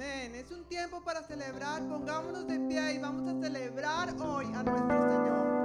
Es un tiempo para celebrar. Pongámonos de pie y vamos a celebrar hoy a nuestro Señor.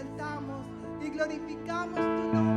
exaltamos y glorificamos tu nombre.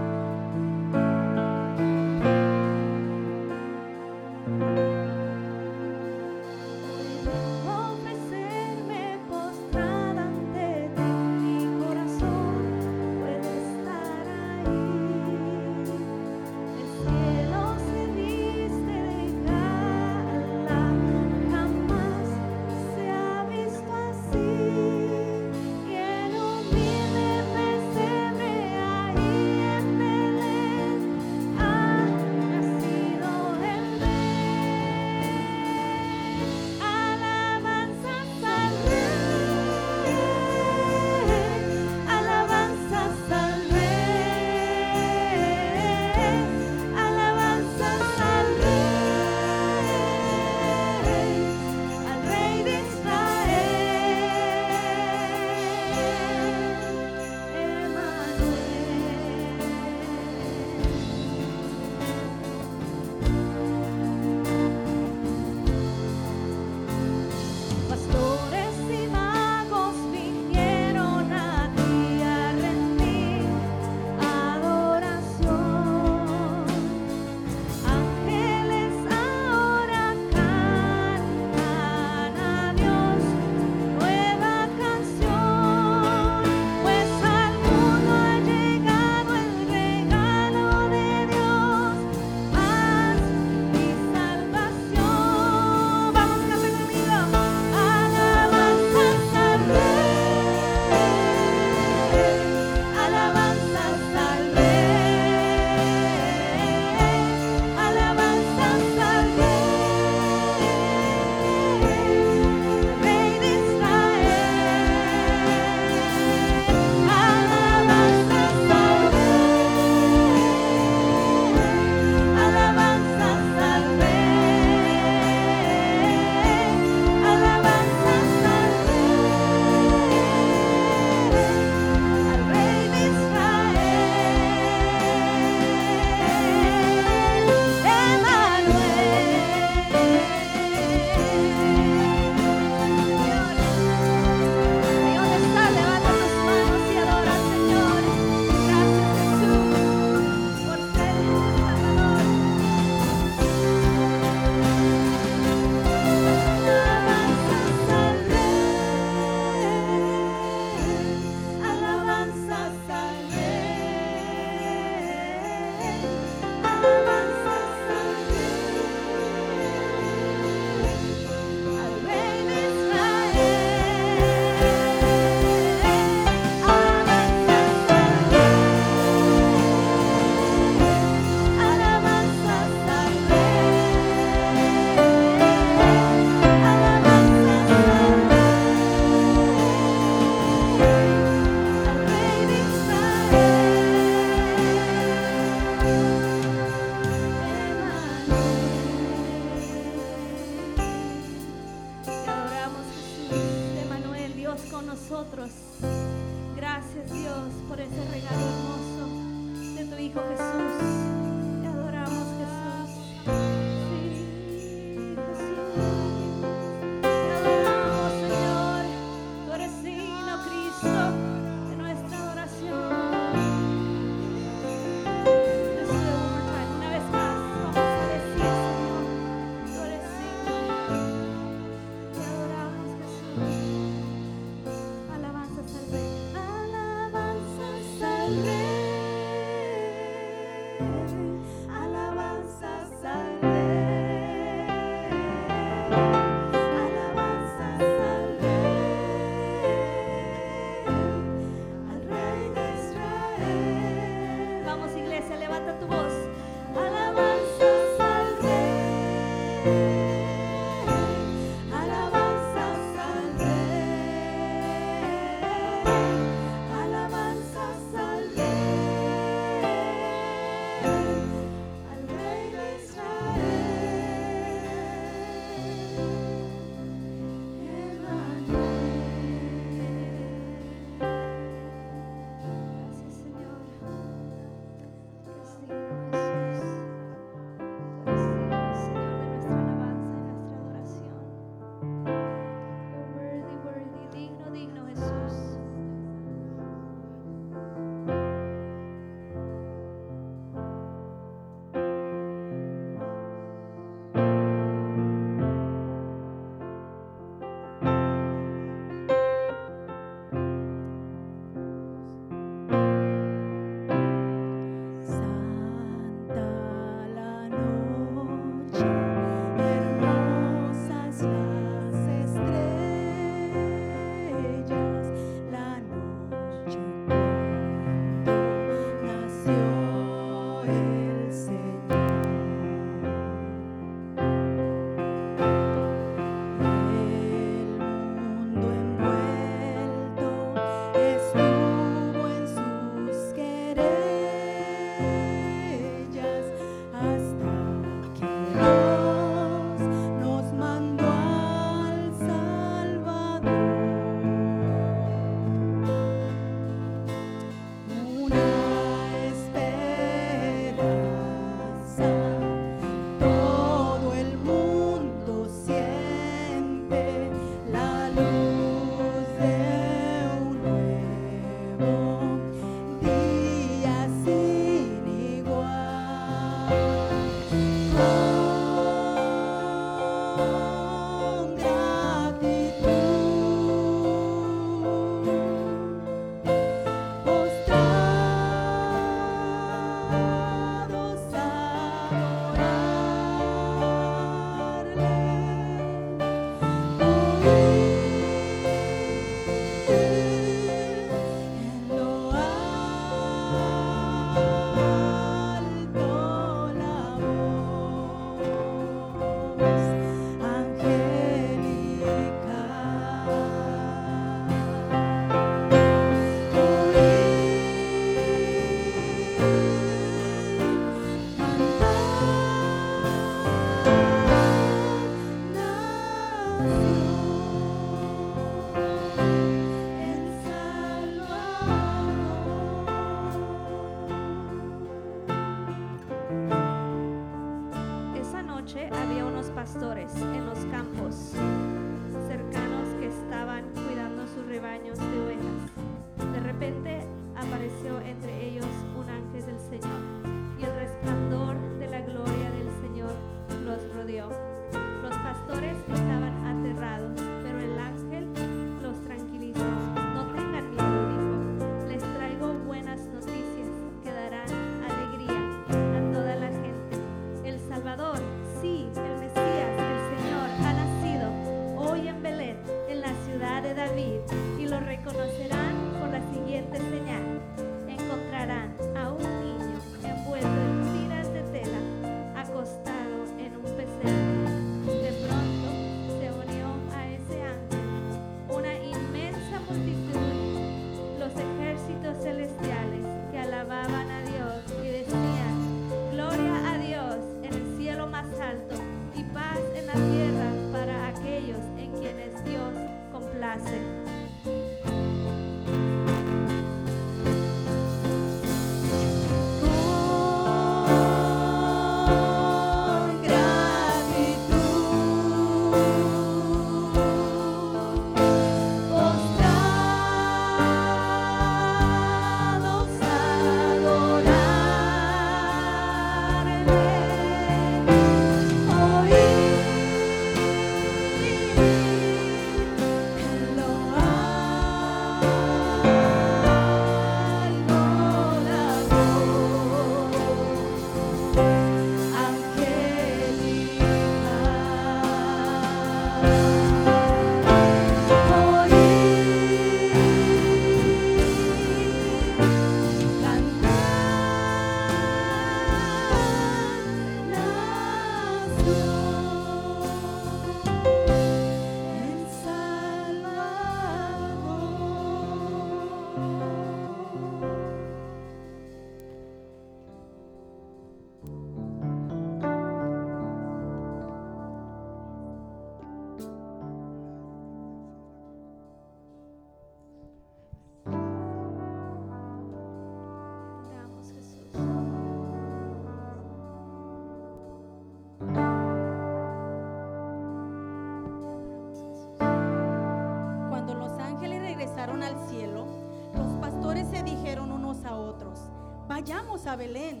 A Belén,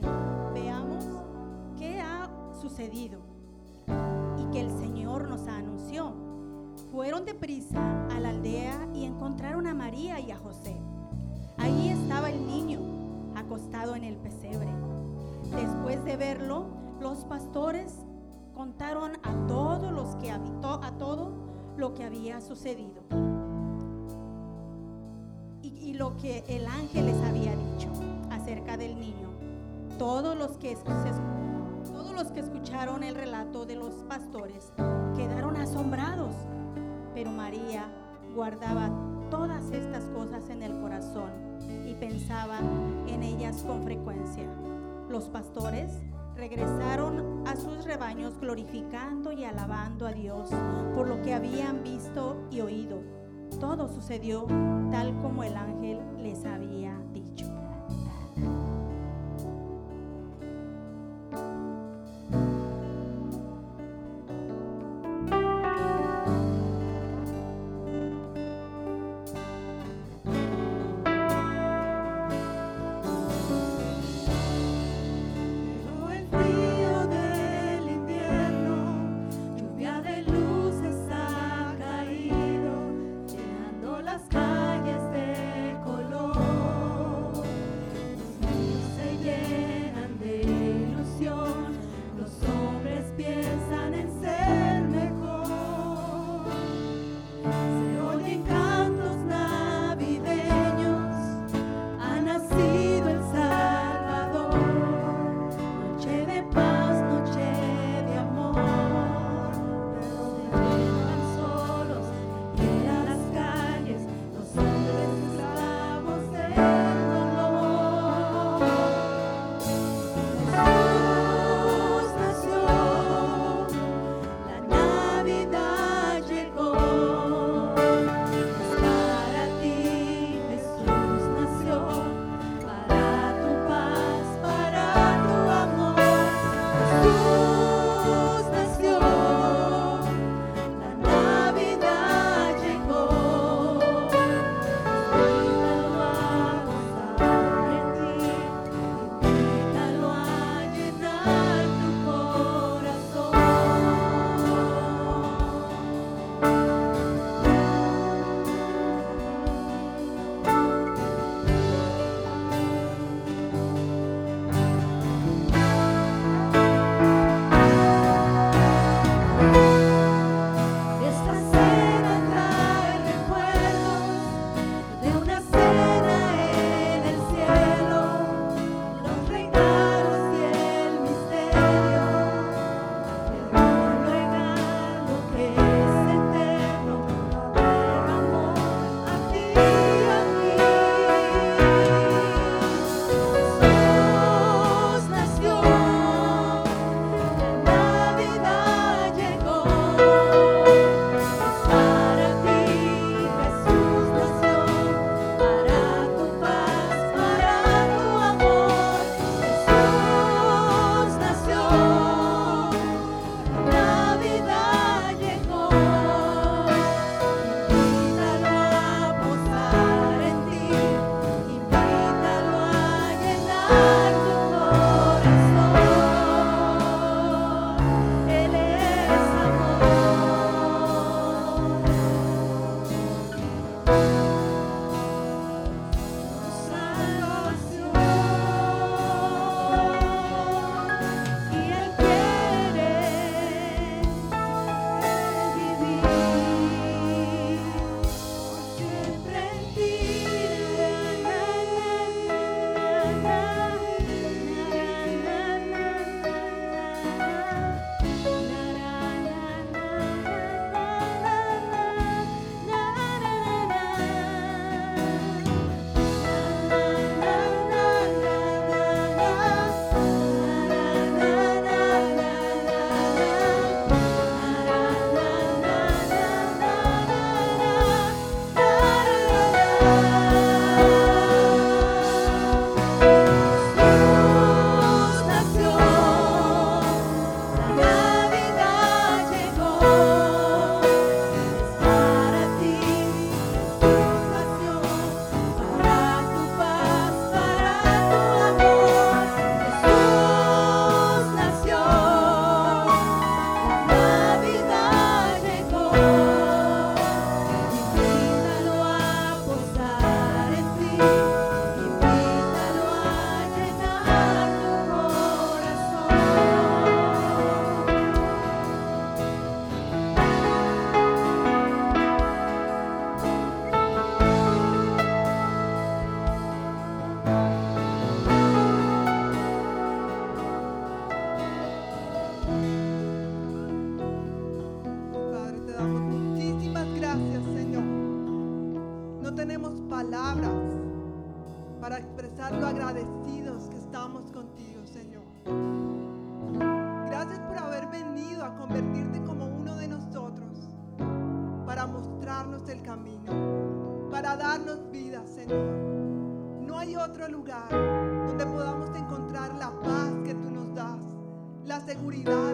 veamos qué ha sucedido y que el Señor nos anunció. Fueron deprisa a la aldea y encontraron a María y a José. Ahí estaba el niño, acostado en el pesebre. Después de verlo, los pastores contaron a todos los que habitó a todo lo que había sucedido y lo que el ángel les había dicho acerca del niño. Todos los que escucharon el relato de los pastores quedaron asombrados, pero María guardaba todas estas cosas en el corazón y pensaba en ellas con frecuencia. Los pastores regresaron a sus rebaños glorificando y alabando a Dios por lo que habían visto y oído. Todo sucedió tal como el ángel les había dicho. lugar donde podamos encontrar la paz que tú nos das, la seguridad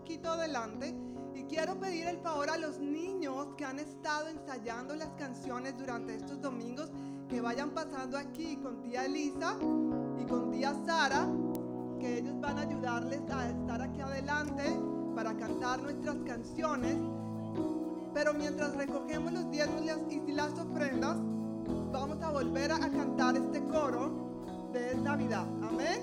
poquito adelante y quiero pedir el favor a los niños que han estado ensayando las canciones durante estos domingos que vayan pasando aquí con tía Elisa y con tía Sara, que ellos van a ayudarles a estar aquí adelante para cantar nuestras canciones. Pero mientras recogemos los diezmos y las ofrendas, vamos a volver a cantar este coro de Navidad. Amén.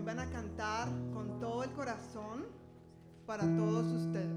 Hoy van a cantar con todo el corazón para todos ustedes.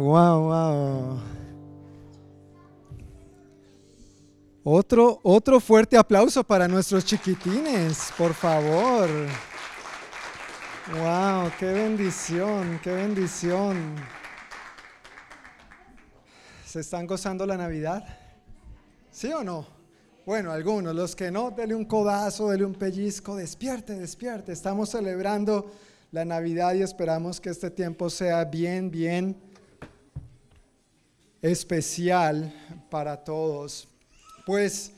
Wow, wow, wow. Otro, otro fuerte aplauso para nuestros chiquitines, por favor. Wow, qué bendición, qué bendición. ¿Se están gozando la Navidad? ¿Sí o no? Bueno, algunos, los que no, dele un codazo, dele un pellizco, despierte, despierte. Estamos celebrando la Navidad y esperamos que este tiempo sea bien, bien especial para todos. Pues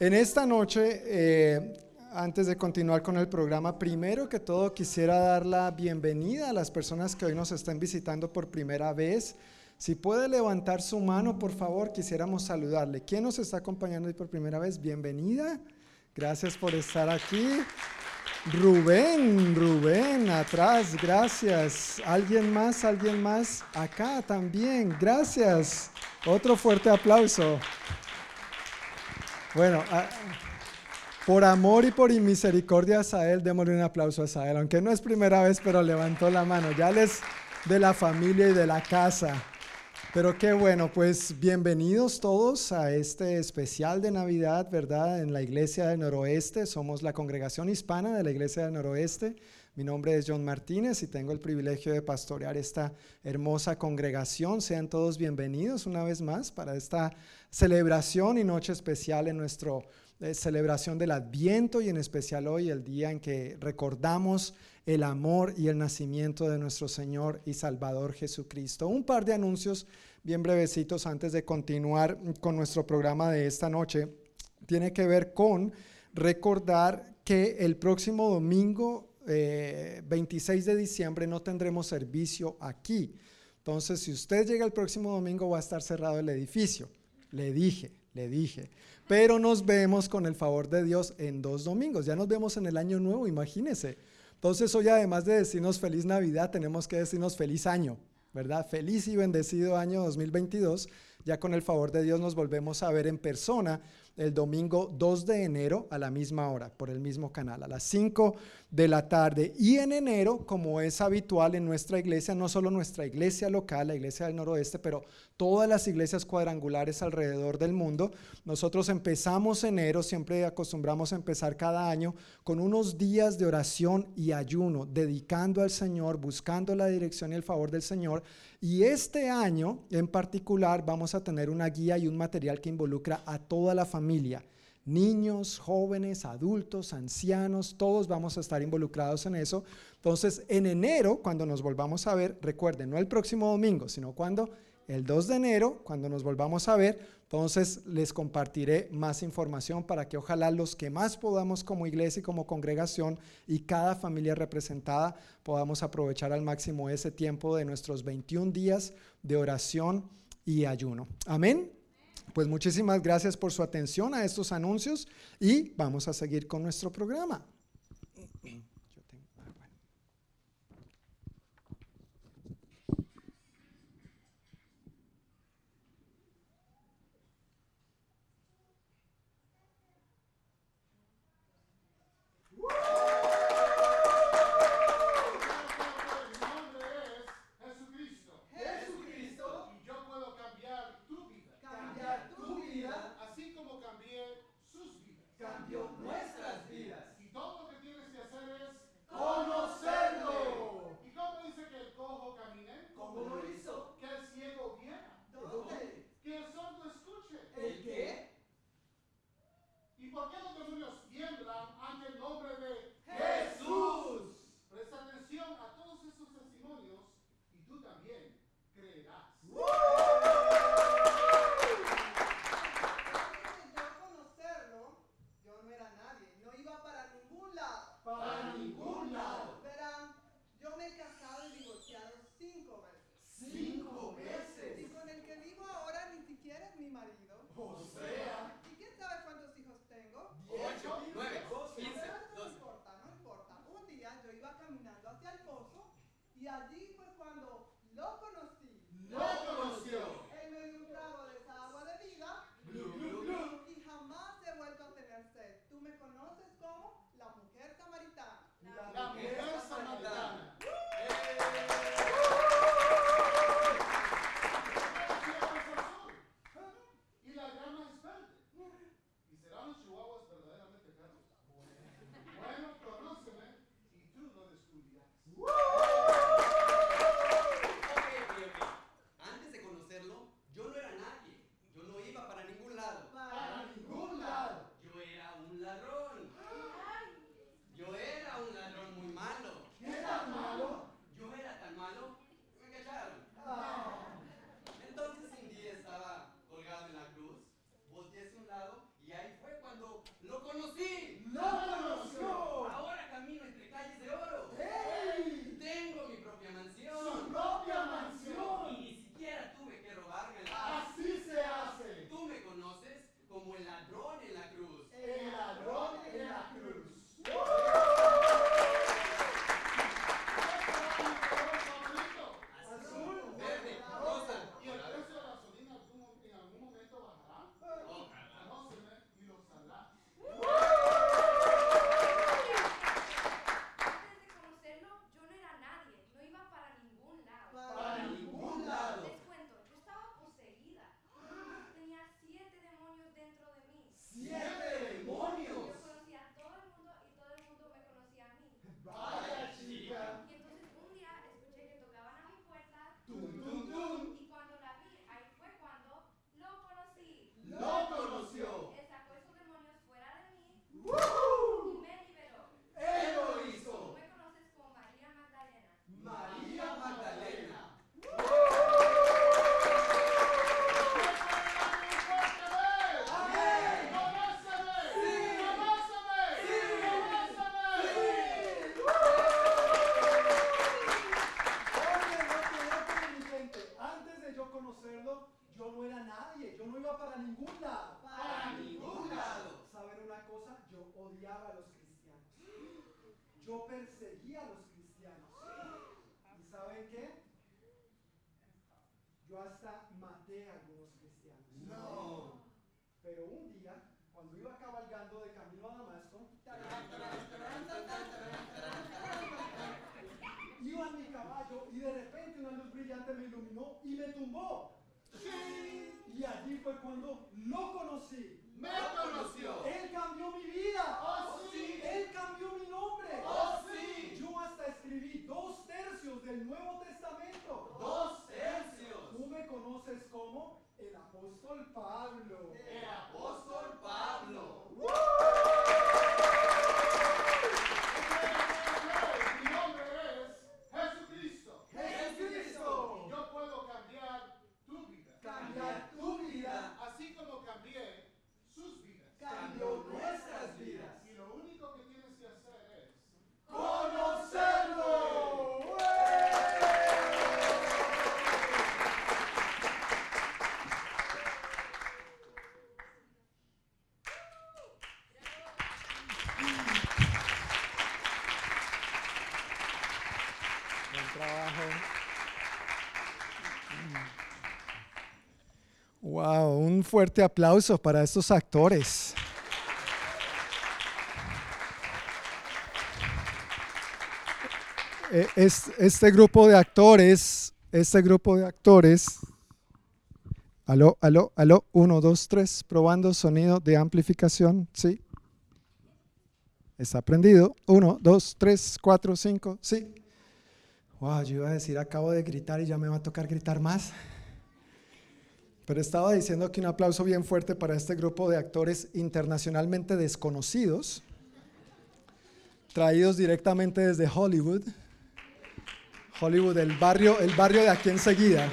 en esta noche, eh, antes de continuar con el programa, primero que todo quisiera dar la bienvenida a las personas que hoy nos están visitando por primera vez. Si puede levantar su mano, por favor, quisiéramos saludarle. ¿Quién nos está acompañando hoy por primera vez? Bienvenida. Gracias por estar aquí. Rubén, Rubén, atrás, gracias. ¿Alguien más? ¿Alguien más? Acá también, gracias. Otro fuerte aplauso. Bueno, ah, por amor y por misericordia a Sael, démosle un aplauso a Sael, aunque no es primera vez, pero levantó la mano. Ya les de la familia y de la casa. Pero qué bueno, pues bienvenidos todos a este especial de Navidad, ¿verdad? En la Iglesia del Noroeste. Somos la congregación hispana de la Iglesia del Noroeste. Mi nombre es John Martínez y tengo el privilegio de pastorear esta hermosa congregación. Sean todos bienvenidos una vez más para esta celebración y noche especial en nuestra celebración del Adviento y en especial hoy, el día en que recordamos el amor y el nacimiento de nuestro Señor y Salvador Jesucristo. Un par de anuncios bien brevecitos antes de continuar con nuestro programa de esta noche. Tiene que ver con recordar que el próximo domingo 26 eh, de diciembre no tendremos servicio aquí. Entonces, si usted llega el próximo domingo va a estar cerrado el edificio. Le dije, le dije. Pero nos vemos con el favor de Dios en dos domingos. Ya nos vemos en el año nuevo, imagínese. Entonces hoy además de decirnos feliz Navidad, tenemos que decirnos feliz año, ¿verdad? Feliz y bendecido año 2022. Ya con el favor de Dios nos volvemos a ver en persona el domingo 2 de enero a la misma hora, por el mismo canal, a las 5 de la tarde. Y en enero, como es habitual en nuestra iglesia, no solo nuestra iglesia local, la iglesia del noroeste, pero todas las iglesias cuadrangulares alrededor del mundo, nosotros empezamos enero, siempre acostumbramos a empezar cada año con unos días de oración y ayuno, dedicando al Señor, buscando la dirección y el favor del Señor. Y este año en particular vamos a tener una guía y un material que involucra a toda la familia niños, jóvenes, adultos, ancianos, todos vamos a estar involucrados en eso. Entonces, en enero, cuando nos volvamos a ver, recuerden, no el próximo domingo, sino cuando el 2 de enero, cuando nos volvamos a ver, entonces les compartiré más información para que ojalá los que más podamos como iglesia y como congregación y cada familia representada podamos aprovechar al máximo ese tiempo de nuestros 21 días de oración y ayuno. Amén. Pues muchísimas gracias por su atención a estos anuncios y vamos a seguir con nuestro programa. La mujer samaritana. Fuerte aplauso para estos actores. Eh, es- este grupo de actores, este grupo de actores, aló, aló, aló, uno, dos, tres, probando sonido de amplificación, sí. Está prendido, uno, dos, tres, cuatro, cinco, sí. Wow, yo iba a decir, acabo de gritar y ya me va a tocar gritar más. Pero estaba diciendo que un aplauso bien fuerte para este grupo de actores internacionalmente desconocidos, traídos directamente desde Hollywood. Hollywood, el barrio, el barrio de aquí enseguida.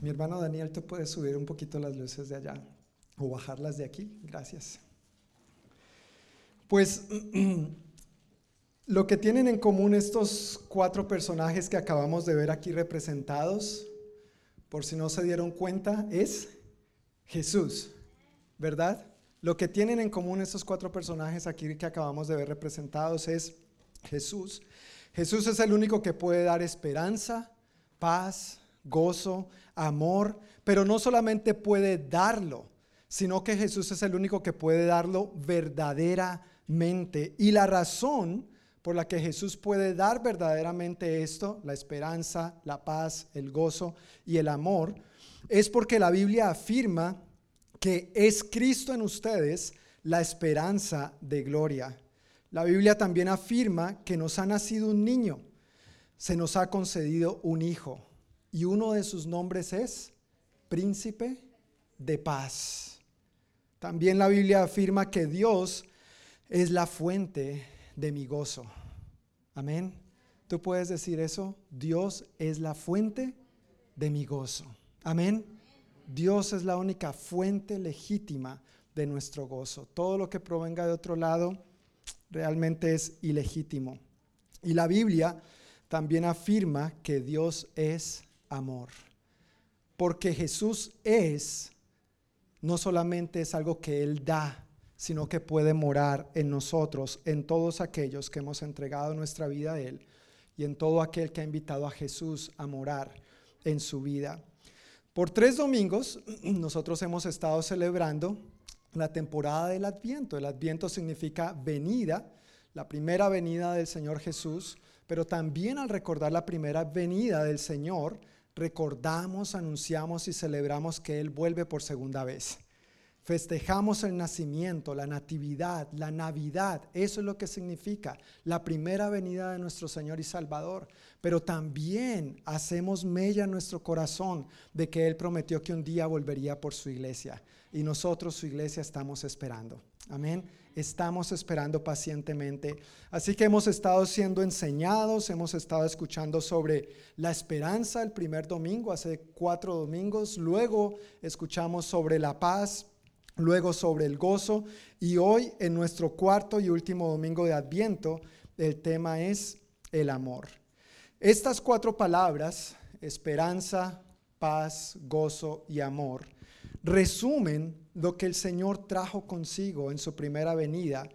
Mi hermano Daniel, ¿tú puedes subir un poquito las luces de allá o bajarlas de aquí? Gracias. Pues lo que tienen en común estos cuatro personajes que acabamos de ver aquí representados, por si no se dieron cuenta, es Jesús, ¿verdad? Lo que tienen en común estos cuatro personajes aquí que acabamos de ver representados es Jesús. Jesús es el único que puede dar esperanza, paz, gozo, amor, pero no solamente puede darlo, sino que Jesús es el único que puede darlo verdaderamente. Y la razón por la que Jesús puede dar verdaderamente esto, la esperanza, la paz, el gozo y el amor, es porque la Biblia afirma que es Cristo en ustedes la esperanza de gloria. La Biblia también afirma que nos ha nacido un niño, se nos ha concedido un hijo y uno de sus nombres es príncipe de paz. También la Biblia afirma que Dios es la fuente de mi gozo. Amén. ¿Tú puedes decir eso? Dios es la fuente de mi gozo. Amén. Dios es la única fuente legítima de nuestro gozo. Todo lo que provenga de otro lado realmente es ilegítimo. Y la Biblia también afirma que Dios es amor. Porque Jesús es, no solamente es algo que Él da, sino que puede morar en nosotros, en todos aquellos que hemos entregado nuestra vida a Él y en todo aquel que ha invitado a Jesús a morar en su vida. Por tres domingos nosotros hemos estado celebrando la temporada del Adviento. El Adviento significa venida, la primera venida del Señor Jesús, pero también al recordar la primera venida del Señor, recordamos, anunciamos y celebramos que Él vuelve por segunda vez. Festejamos el nacimiento, la natividad, la Navidad. Eso es lo que significa la primera venida de nuestro Señor y Salvador. Pero también hacemos mella en nuestro corazón de que Él prometió que un día volvería por su iglesia. Y nosotros, su iglesia, estamos esperando. Amén. Estamos esperando pacientemente. Así que hemos estado siendo enseñados, hemos estado escuchando sobre la esperanza el primer domingo, hace cuatro domingos. Luego escuchamos sobre la paz luego sobre el gozo y hoy en nuestro cuarto y último domingo de Adviento el tema es el amor. Estas cuatro palabras, esperanza, paz, gozo y amor, resumen lo que el Señor trajo consigo en su primera venida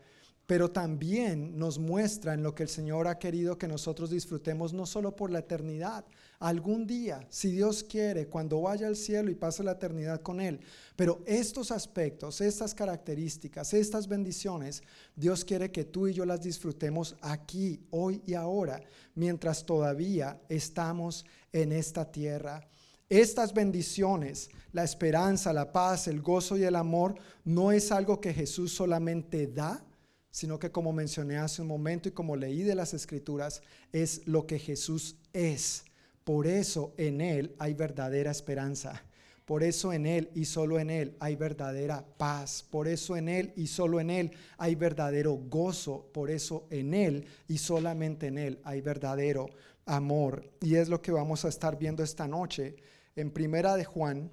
pero también nos muestra en lo que el Señor ha querido que nosotros disfrutemos no solo por la eternidad, algún día, si Dios quiere, cuando vaya al cielo y pase la eternidad con Él. Pero estos aspectos, estas características, estas bendiciones, Dios quiere que tú y yo las disfrutemos aquí, hoy y ahora, mientras todavía estamos en esta tierra. Estas bendiciones, la esperanza, la paz, el gozo y el amor, no es algo que Jesús solamente da, sino que como mencioné hace un momento y como leí de las escrituras, es lo que Jesús es. Por eso en Él hay verdadera esperanza. Por eso en Él y solo en Él hay verdadera paz. Por eso en Él y solo en Él hay verdadero gozo. Por eso en Él y solamente en Él hay verdadero amor. Y es lo que vamos a estar viendo esta noche en Primera de Juan,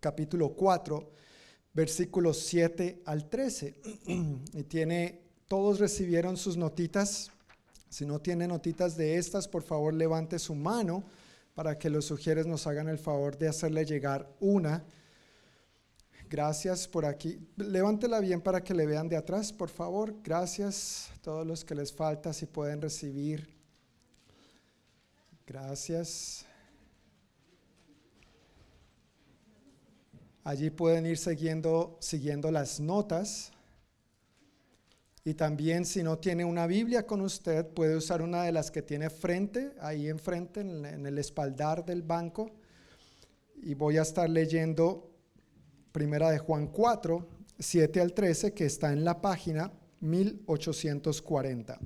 capítulo 4, versículos 7 al 13. y tiene todos recibieron sus notitas. Si no tiene notitas de estas, por favor levante su mano para que los sugieres nos hagan el favor de hacerle llegar una. Gracias por aquí. Levántela bien para que le vean de atrás, por favor. Gracias a todos los que les falta, si pueden recibir. Gracias. Allí pueden ir siguiendo, siguiendo las notas. Y también si no tiene una Biblia con usted, puede usar una de las que tiene frente, ahí enfrente, en, el espaldar del banco. Y voy a estar leyendo Primera de Juan 4, 7 al 13, que está en la página 1840.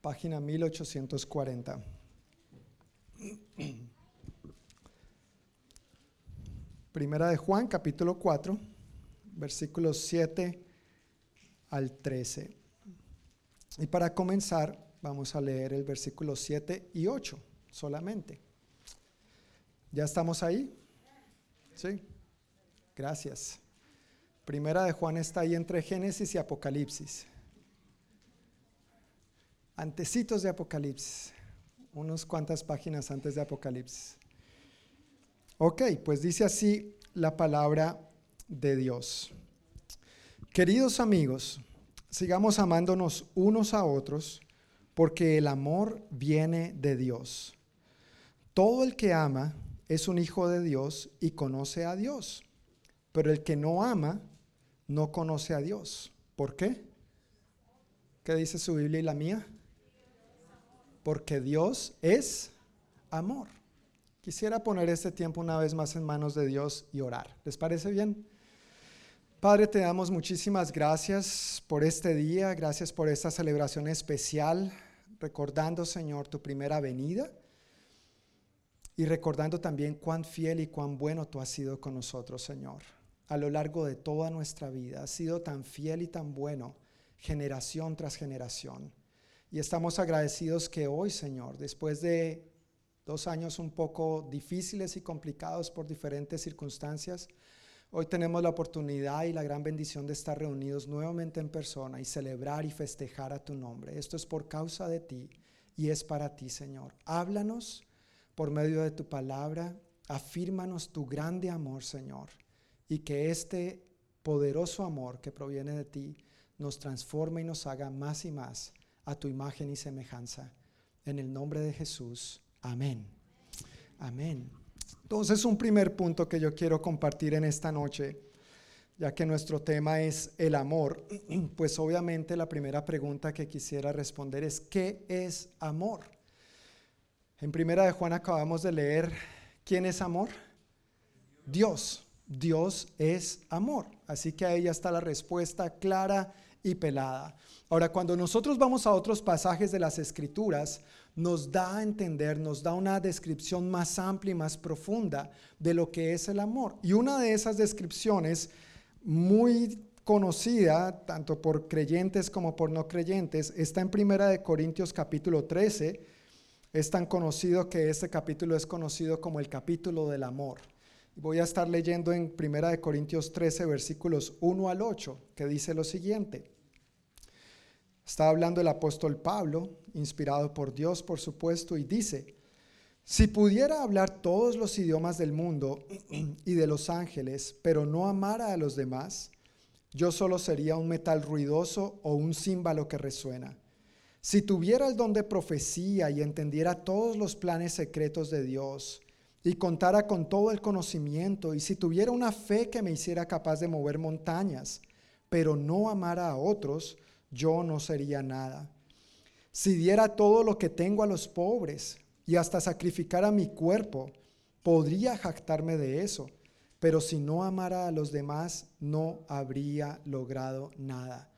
Página 1840. Primera de Juan, capítulo 4, versículos 7 al 13. Y para comenzar, vamos a leer el versículo 7 y 8 solamente. ¿Ya estamos ahí? Sí. Gracias. Primera de Juan está ahí entre Génesis y Apocalipsis. Antecitos de Apocalipsis. Unos cuantas páginas antes de Apocalipsis. Ok, pues dice así la palabra de Dios. Queridos amigos, sigamos amándonos unos a otros porque el amor viene de Dios. Todo el que ama es un hijo de Dios y conoce a Dios, pero el que no ama no conoce a Dios. ¿Por qué? ¿Qué dice su Biblia y la mía? Porque Dios es amor. Quisiera poner este tiempo una vez más en manos de Dios y orar. ¿Les parece bien? Padre, te damos muchísimas gracias por este día, gracias por esta celebración especial, recordando, Señor, tu primera venida y recordando también cuán fiel y cuán bueno tú has sido con nosotros, Señor. A lo largo de toda nuestra vida, has sido tan fiel y tan bueno, generación tras generación. Y estamos agradecidos que hoy, Señor, después de dos años un poco difíciles y complicados por diferentes circunstancias. Hoy tenemos la oportunidad y la gran bendición de estar reunidos nuevamente en persona y celebrar y festejar a tu nombre. Esto es por causa de ti y es para ti, Señor. Háblanos por medio de tu palabra, afírmanos tu grande amor, Señor, y que este poderoso amor que proviene de ti nos transforme y nos haga más y más a tu imagen y semejanza. En el nombre de Jesús. Amén. Amén. Entonces, un primer punto que yo quiero compartir en esta noche, ya que nuestro tema es el amor, pues obviamente la primera pregunta que quisiera responder es, ¿qué es amor? En primera de Juan acabamos de leer, ¿quién es amor? Dios. Dios es amor. Así que ahí ya está la respuesta clara y pelada. Ahora, cuando nosotros vamos a otros pasajes de las escrituras, nos da a entender, nos da una descripción más amplia y más profunda de lo que es el amor. Y una de esas descripciones muy conocida tanto por creyentes como por no creyentes está en Primera de Corintios capítulo 13. Es tan conocido que este capítulo es conocido como el capítulo del amor. Voy a estar leyendo en Primera de Corintios 13 versículos 1 al 8, que dice lo siguiente. Está hablando el apóstol Pablo, inspirado por Dios, por supuesto, y dice, si pudiera hablar todos los idiomas del mundo y de los ángeles, pero no amara a los demás, yo solo sería un metal ruidoso o un címbalo que resuena. Si tuviera el don de profecía y entendiera todos los planes secretos de Dios, y contara con todo el conocimiento, y si tuviera una fe que me hiciera capaz de mover montañas, pero no amara a otros, yo no sería nada. Si diera todo lo que tengo a los pobres y hasta sacrificara mi cuerpo, podría jactarme de eso, pero si no amara a los demás, no habría logrado nada.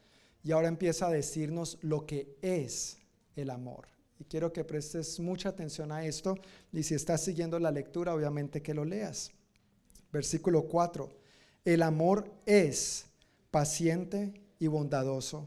Y ahora empieza a decirnos lo que es el amor. Y quiero que prestes mucha atención a esto y si estás siguiendo la lectura, obviamente que lo leas. Versículo 4. El amor es paciente y bondadoso.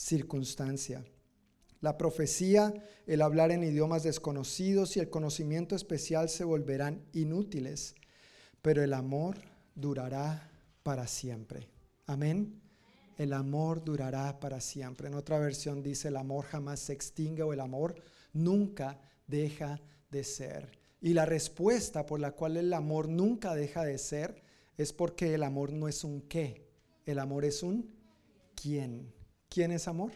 circunstancia. La profecía, el hablar en idiomas desconocidos y el conocimiento especial se volverán inútiles, pero el amor durará para siempre. Amén. El amor durará para siempre. En otra versión dice, el amor jamás se extingue o el amor nunca deja de ser. Y la respuesta por la cual el amor nunca deja de ser es porque el amor no es un qué, el amor es un quién. ¿Quién es amor?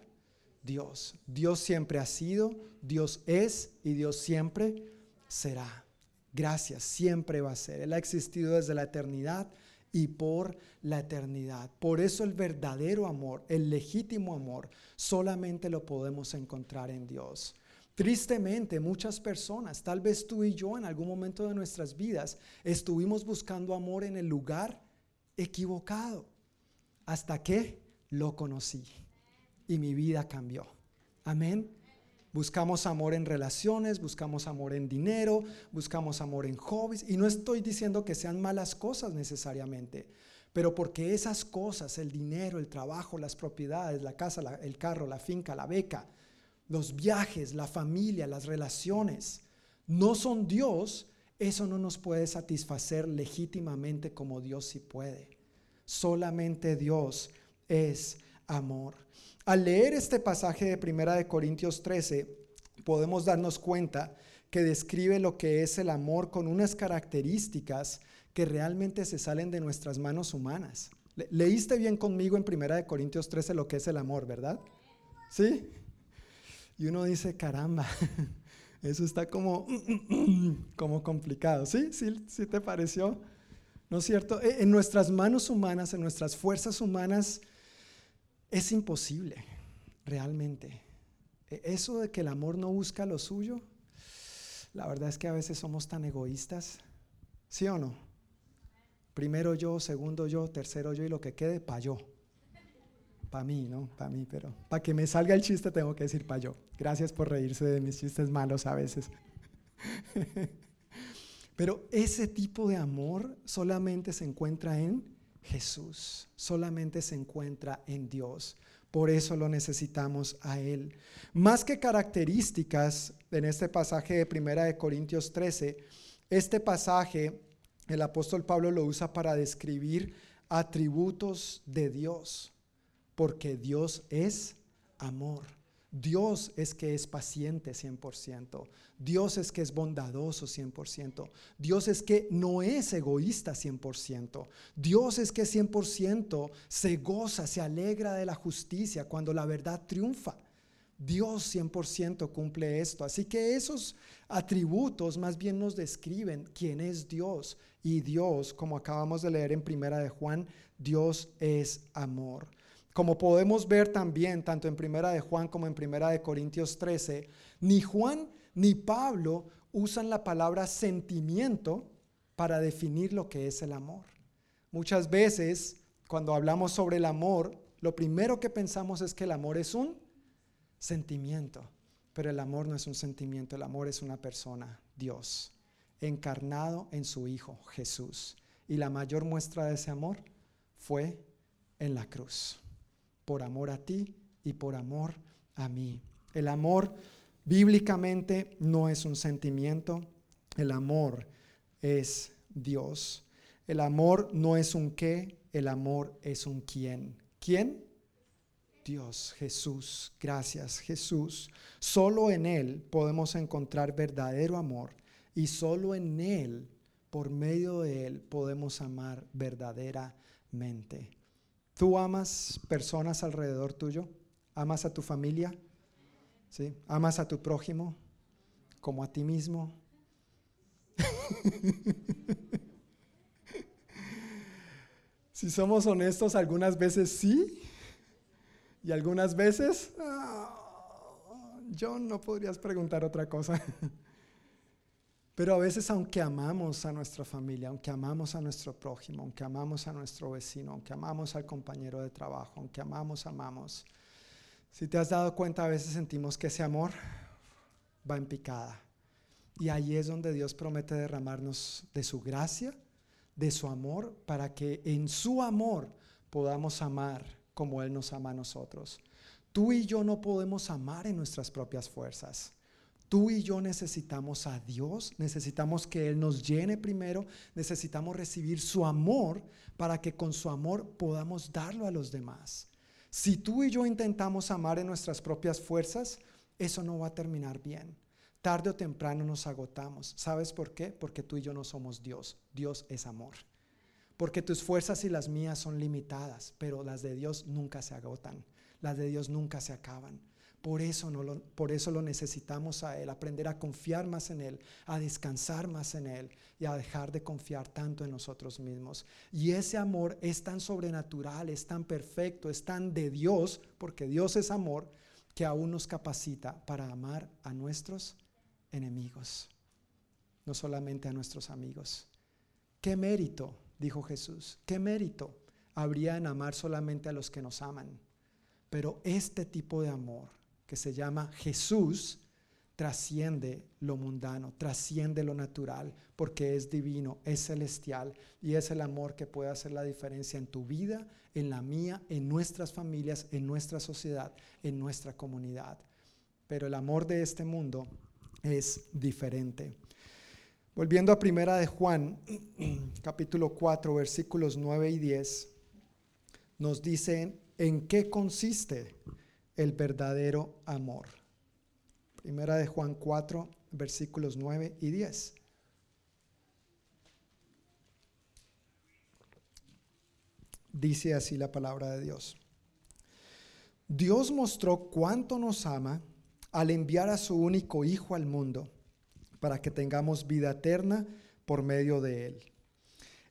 Dios. Dios siempre ha sido, Dios es y Dios siempre será. Gracias, siempre va a ser. Él ha existido desde la eternidad y por la eternidad. Por eso el verdadero amor, el legítimo amor, solamente lo podemos encontrar en Dios. Tristemente, muchas personas, tal vez tú y yo en algún momento de nuestras vidas, estuvimos buscando amor en el lugar equivocado, hasta que lo conocí y mi vida cambió. Amén. Buscamos amor en relaciones, buscamos amor en dinero, buscamos amor en hobbies. Y no estoy diciendo que sean malas cosas necesariamente, pero porque esas cosas, el dinero, el trabajo, las propiedades, la casa, el carro, la finca, la beca, los viajes, la familia, las relaciones, no son Dios, eso no nos puede satisfacer legítimamente como Dios sí puede. Solamente Dios es amor. Al leer este pasaje de Primera de Corintios 13, podemos darnos cuenta que describe lo que es el amor con unas características que realmente se salen de nuestras manos humanas. leíste bien conmigo en Primera de Corintios 13 lo que es el amor, ¿verdad? ¿Sí? Y uno dice, caramba, eso está como, como complicado. ¿Sí? ¿Sí? ¿Sí te pareció? ¿No es cierto? E, en nuestras manos humanas, en nuestras fuerzas humanas, es imposible, realmente. E, eso de que el amor no busca lo suyo, La verdad es que a veces somos tan egoístas, ¿sí o no? Primero yo, segundo yo, tercero yo y lo que quede, para yo. Para mí, ¿no? Para mí, pero para que me salga el chiste tengo que decir para yo. Gracias por reírse de mis chistes malos a veces. pero ese tipo de amor solamente se encuentra en Jesús, solamente se encuentra en Dios. Por eso lo necesitamos a Él. Más que características en este pasaje de Primera de Corintios 13, este pasaje el apóstol Pablo lo usa para describir atributos de Dios, porque Dios es amor. Dios es que es paciente 100%. Dios es que es bondadoso 100%. Dios es que no es egoísta 100%. Dios es que 100% se goza, se alegra de la justicia cuando la verdad triunfa. Dios 100% cumple esto. Así que esos atributos más bien nos describen quién es Dios. Y Dios, como acabamos de leer en Primera de Juan, Dios es amor. Como podemos ver también, tanto en Primera de Juan como en Primera de Corintios 13, ni Juan ni Pablo usan la palabra sentimiento para definir lo que es el amor. Muchas veces, cuando hablamos sobre el amor, lo primero que pensamos es que el amor es un sentimiento, pero el amor no es un sentimiento, el amor es una persona, Dios, encarnado en su Hijo, Jesús. Y la mayor muestra de ese amor fue en la cruz por amor a ti y por amor a mí. El amor bíblicamente no es un sentimiento, el amor es Dios. El amor no es un qué, el amor es un quién. ¿Quién? Dios, Jesús. Gracias, Jesús. Solo en Él podemos encontrar verdadero amor y solo en Él, por medio de Él, podemos amar verdaderamente. ¿Tú amas personas alrededor tuyo? ¿Amas a tu familia? ¿Sí? ¿Amas a tu prójimo como a ti mismo? si somos honestos, algunas veces sí y algunas veces ah, yo no podrías preguntar otra cosa. Pero a veces aunque amamos a nuestra familia, aunque amamos a nuestro prójimo, aunque amamos a nuestro vecino, aunque amamos al compañero de trabajo, aunque amamos, amamos, si te has dado cuenta a veces sentimos que ese amor va en picada. Y ahí es donde Dios promete derramarnos de su gracia, de su amor, para que en su amor podamos amar como Él nos ama a nosotros. Tú y yo no podemos amar en nuestras propias fuerzas. Tú y yo necesitamos a Dios, necesitamos que Él nos llene primero, necesitamos recibir su amor para que con su amor podamos darlo a los demás. Si tú y yo intentamos amar en nuestras propias fuerzas, eso no va a terminar bien. Tarde o temprano nos agotamos. ¿Sabes por qué? Porque tú y yo no somos Dios. Dios es amor. Porque tus fuerzas y las mías son limitadas, pero las de Dios nunca se agotan. Las de Dios nunca se acaban. Por eso, no lo, por eso lo necesitamos a Él, aprender a confiar más en Él, a descansar más en Él y a dejar de confiar tanto en nosotros mismos. Y ese amor es tan sobrenatural, es tan perfecto, es tan de Dios, porque Dios es amor, que aún nos capacita para amar a nuestros enemigos, no solamente a nuestros amigos. ¿Qué mérito, dijo Jesús, qué mérito habría en amar solamente a los que nos aman? Pero este tipo de amor que se llama Jesús trasciende lo mundano, trasciende lo natural, porque es divino, es celestial y es el amor que puede hacer la diferencia en tu vida, en la mía, en nuestras familias, en nuestra sociedad, en nuestra comunidad. Pero el amor de este mundo es diferente. Volviendo a primera de Juan, capítulo 4, versículos 9 y 10, nos dice en qué consiste el verdadero amor. Primera de Juan 4, versículos 9 y 10. Dice así la palabra de Dios. Dios mostró cuánto nos ama al enviar a su único Hijo al mundo para que tengamos vida eterna por medio de Él.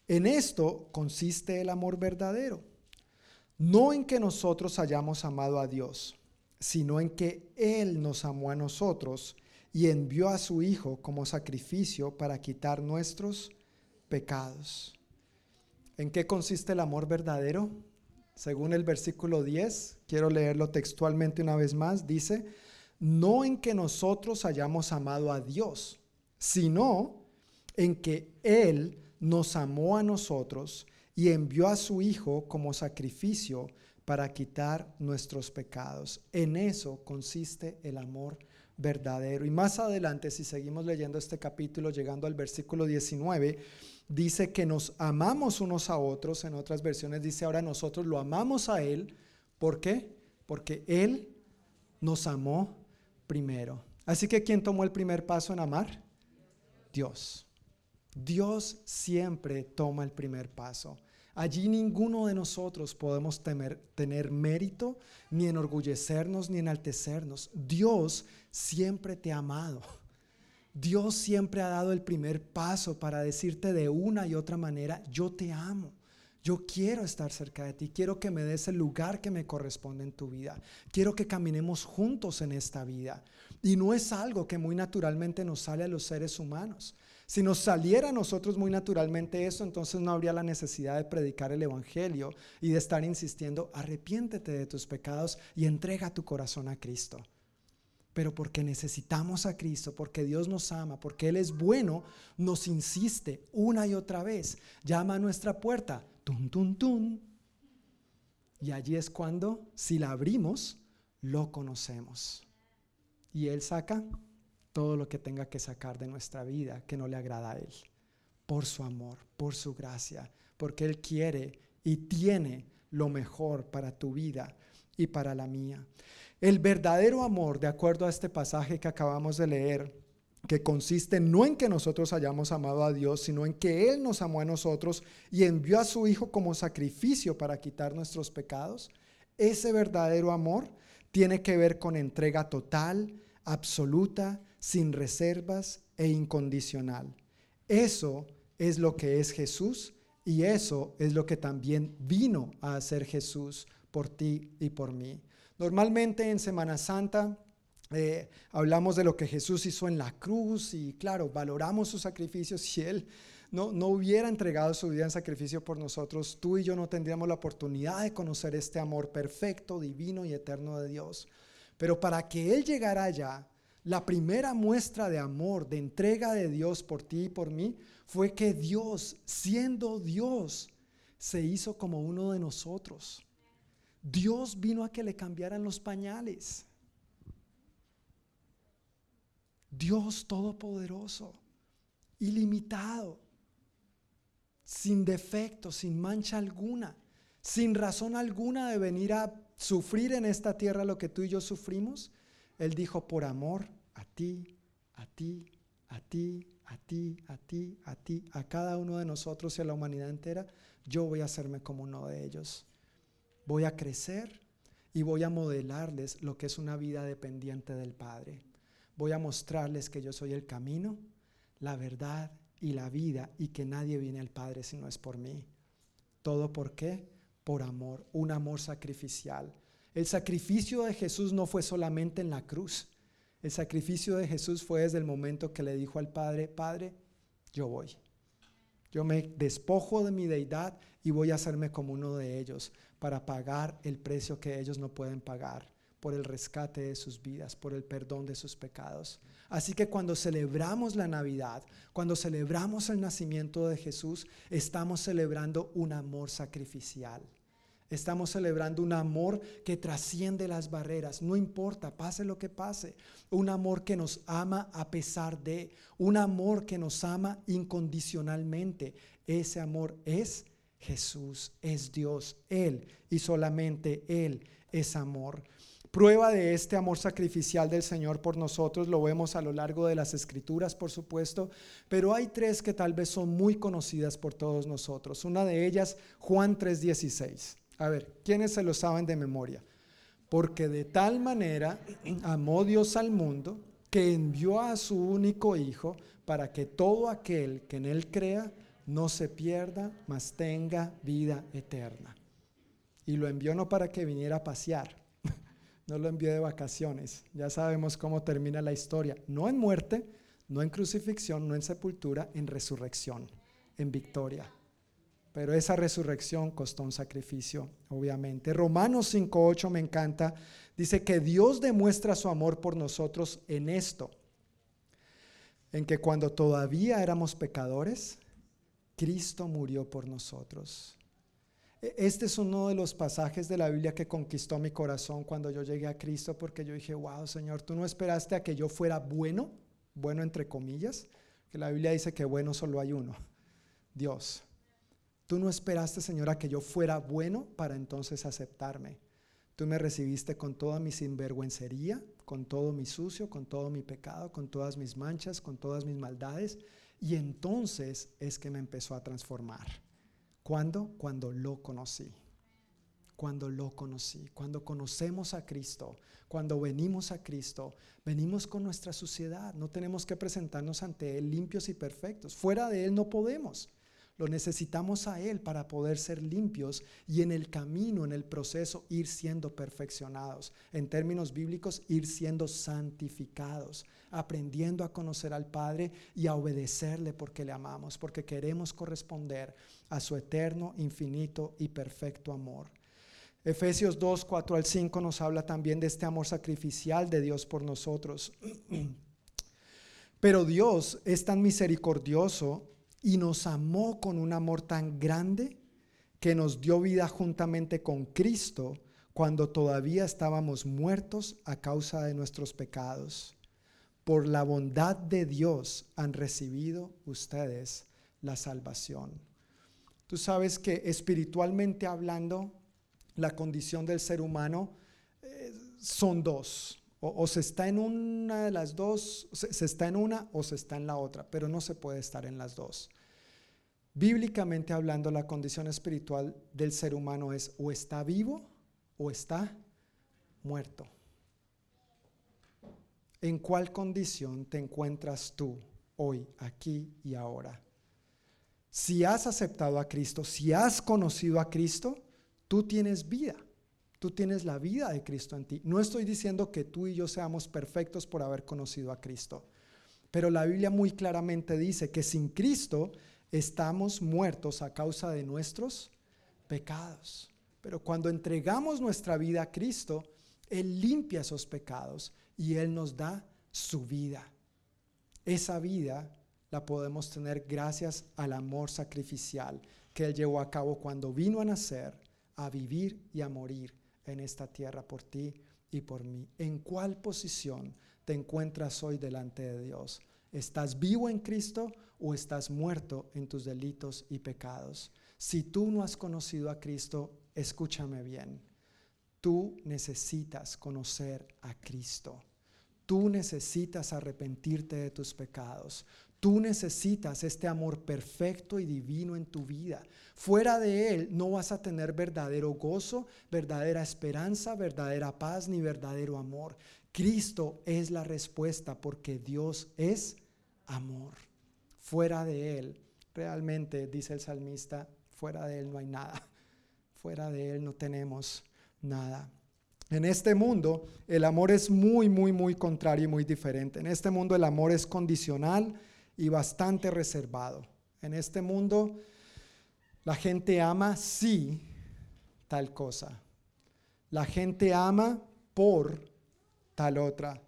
En esto consiste el amor verdadero no en que nosotros hayamos amado a Dios, sino en que Él nos amó a nosotros y envió a su Hijo como sacrificio para quitar nuestros pecados. ¿En qué consiste el amor verdadero? Según el versículo 10, quiero leerlo textualmente una vez más, dice, no en que nosotros hayamos amado a Dios, sino en que Él nos amó a nosotros y envió a su Hijo como sacrificio para quitar nuestros pecados. En eso consiste el amor verdadero. Y más adelante, si seguimos leyendo este capítulo, llegando al versículo 19, dice que nos amamos unos a otros. En otras versiones dice, ahora nosotros lo amamos a Él. ¿Por qué? Porque Él nos amó primero. Así que ¿quién tomó el primer paso en amar? Dios. Dios siempre toma el primer paso. Allí ninguno de nosotros podemos tener mérito, ni enorgullecernos, ni enaltecernos. Dios siempre te ha amado. Dios siempre ha dado el primer paso para decirte de una y otra manera, yo te amo. Yo quiero estar cerca de ti, quiero que me des el lugar que me corresponde en tu vida. Quiero que caminemos juntos en esta vida. Y no es algo que muy naturalmente nos sale a los seres humanos. Si nos saliera a nosotros muy naturalmente eso, entonces no habría la necesidad de predicar el Evangelio y de estar insistiendo, arrepiéntete de tus pecados y entrega tu corazón a Cristo. Pero porque necesitamos a Cristo, porque Dios nos ama, porque Él es bueno, nos insiste una y otra vez. Llama a nuestra puerta, tun, tun, tun. Y allí es cuando, si la abrimos, lo conocemos. Y Él saca todo lo que tenga que sacar de nuestra vida que no le agrada a Él, por su amor, por su gracia, porque Él quiere y tiene lo mejor para tu vida y para la mía. El verdadero amor, de acuerdo a este pasaje que acabamos de leer, que consiste no en que nosotros hayamos amado a Dios, sino en que Él nos amó a nosotros y envió a su Hijo como sacrificio para quitar nuestros pecados, ese verdadero amor tiene que ver con entrega total, absoluta, sin reservas e incondicional. Eso es lo que es Jesús y eso es lo que también vino a hacer Jesús por ti y por mí. Normalmente en Semana Santa eh, hablamos de lo que Jesús hizo en la cruz y claro, valoramos sus sacrificios. Si Él no, no hubiera entregado su vida en sacrificio por nosotros, tú y yo no tendríamos la oportunidad de conocer este amor perfecto, divino y eterno de Dios. Pero para que Él llegara allá, la primera muestra de amor, de entrega de Dios por ti y por mí, fue que Dios, siendo Dios, se hizo como uno de nosotros. Dios vino a que le cambiaran los pañales. Dios todopoderoso, ilimitado, sin defecto, sin mancha alguna, sin razón alguna de venir a sufrir en esta tierra lo que tú y yo sufrimos, él dijo, por amor a ti, a ti, a ti, a ti, a ti, a ti, a cada uno de nosotros y a la humanidad entera, yo voy a hacerme como uno de ellos. Voy a crecer y voy a modelarles lo que es una vida dependiente del Padre. Voy a mostrarles que yo soy el camino, la verdad y la vida y que nadie viene al Padre si no es por mí. ¿Todo por qué? Por amor, un amor sacrificial el sacrificio de Jesús no fue solamente en la cruz. El sacrificio de Jesús fue desde el momento que le dijo al Padre, Padre, yo voy. Yo me despojo de mi deidad y voy a hacerme como uno de ellos para pagar el precio que ellos no pueden pagar por el rescate de sus vidas, por el perdón de sus pecados. Así que cuando celebramos la Navidad, cuando celebramos el nacimiento de Jesús, estamos celebrando un amor sacrificial. Estamos celebrando un amor que trasciende las barreras, no importa, pase lo que pase. Un amor que nos ama a pesar de, un amor que nos ama incondicionalmente. Ese amor es Jesús, es Dios, Él y solamente Él es amor. Prueba de este amor sacrificial del Señor por nosotros lo vemos a lo largo de las escrituras, por supuesto, pero hay tres que tal vez son muy conocidas por todos nosotros. Una de ellas, Juan 3:16. A ver, ¿quiénes se lo saben de memoria? Porque de tal manera amó Dios al mundo que envió a su único Hijo para que todo aquel que en Él crea no se pierda, mas tenga vida eterna. Y lo envió no para que viniera a pasear, no lo envió de vacaciones. Ya sabemos cómo termina la historia. No en muerte, no en crucifixión, no en sepultura, en resurrección, en victoria. Pero esa resurrección costó un sacrificio, obviamente. Romanos 5.8 me encanta. Dice que Dios demuestra su amor por nosotros en esto, en que cuando todavía éramos pecadores, Cristo murió por nosotros. E, este es uno de los pasajes de la Biblia que conquistó mi corazón cuando yo llegué a Cristo, porque yo dije, wow, Señor, tú no esperaste a que yo fuera bueno, bueno entre comillas, que la Biblia dice que bueno solo hay uno, Dios. Tú no esperaste, Señor, que yo fuera bueno para entonces aceptarme. Tú me recibiste con toda mi sinvergüencería, con todo mi sucio, con todo mi pecado, con todas mis manchas, con todas mis maldades. Y entonces es que me empezó a transformar. ¿Cuándo? Cuando lo conocí. Cuando lo conocí. Cuando conocemos a Cristo. Cuando venimos a Cristo. Venimos con nuestra suciedad. No tenemos que presentarnos ante Él limpios y perfectos. Fuera de Él no podemos. Lo necesitamos a Él para poder ser limpios y en el camino, en el proceso, ir siendo perfeccionados. En términos bíblicos, ir siendo santificados, aprendiendo a conocer al Padre y a obedecerle porque le amamos, porque queremos corresponder a su eterno, infinito y perfecto amor. Efesios 2, 4 al 5 nos habla también de este amor sacrificial de Dios por nosotros. Pero Dios es tan misericordioso y nos amó con un amor tan grande que nos dio vida juntamente con Cristo cuando todavía estábamos muertos a causa de nuestros pecados. Por la bondad de Dios han recibido ustedes la salvación. Tú sabes que espiritualmente hablando, la condición del ser humano eh, son dos. O, se está en una de las dos, se, está en una o se está en la otra, pero no se puede estar en las dos. Bíblicamente hablando, la condición espiritual del ser humano es o está vivo o está muerto. ¿En cuál condición te encuentras tú hoy, aquí y ahora? Si has aceptado a Cristo, si has conocido a Cristo, tú tienes vida. Tú tienes la vida de Cristo en ti. No estoy diciendo que tú y yo seamos perfectos por haber conocido a Cristo, pero la Biblia muy claramente dice que sin Cristo estamos muertos a causa de nuestros pecados. Pero cuando entregamos nuestra vida a Cristo, Él limpia esos pecados y Él nos da su vida. Esa vida la podemos tener gracias al amor sacrificial que Él llevó a cabo cuando vino a nacer, a vivir y a morir en esta tierra por ti y por mí. ¿En cuál posición te encuentras hoy delante de Dios? ¿Estás vivo en Cristo o estás muerto en tus delitos y pecados? Si tú no has conocido a Cristo, escúchame bien. Tú necesitas conocer a Cristo. Tú necesitas arrepentirte de tus pecados. Tú necesitas este amor perfecto y divino en tu vida. Fuera de Él no vas a tener verdadero gozo, verdadera esperanza, verdadera paz ni verdadero amor. Cristo es la respuesta porque Dios es amor. Fuera de Él, realmente, dice el salmista, fuera de Él no hay nada. Fuera de Él no tenemos nada. En este mundo el amor es muy, muy, muy contrario y muy diferente. En este mundo el amor es condicional y bastante reservado. En este mundo la gente ama sí tal cosa. La gente ama por tal otra.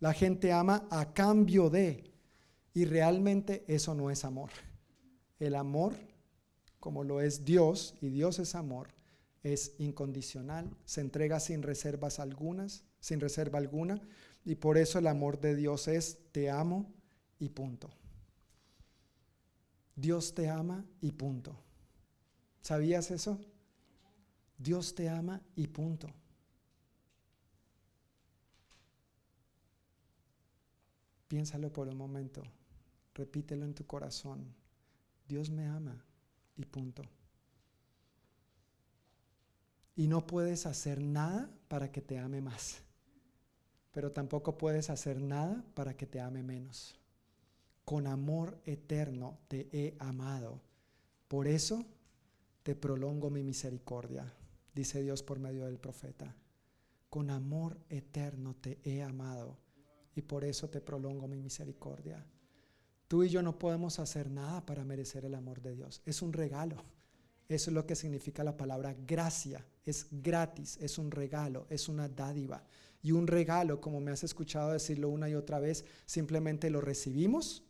La gente ama a cambio de. Y realmente eso no es amor. El amor, como lo es Dios, y Dios es amor, es incondicional, se entrega sin reservas algunas, sin reserva alguna, y por eso el amor de Dios es te amo y punto. Dios te ama y punto. ¿Sabías eso? Dios te ama y punto. Piénsalo por un momento, repítelo en tu corazón. Dios me ama y punto. Y no puedes hacer nada para que te ame más, pero tampoco puedes hacer nada para que te ame menos con amor eterno te he amado. Por eso te prolongo mi misericordia, dice Dios por medio del profeta. con amor eterno te he amado y por eso te prolongo mi misericordia. Tú y yo no podemos hacer nada para merecer el amor de Dios. Es un regalo. Eso es lo que significa la palabra gracia. Es gratis, es un regalo, es una dádiva. Y un regalo, como me has escuchado decirlo una y otra vez, simplemente lo recibimos,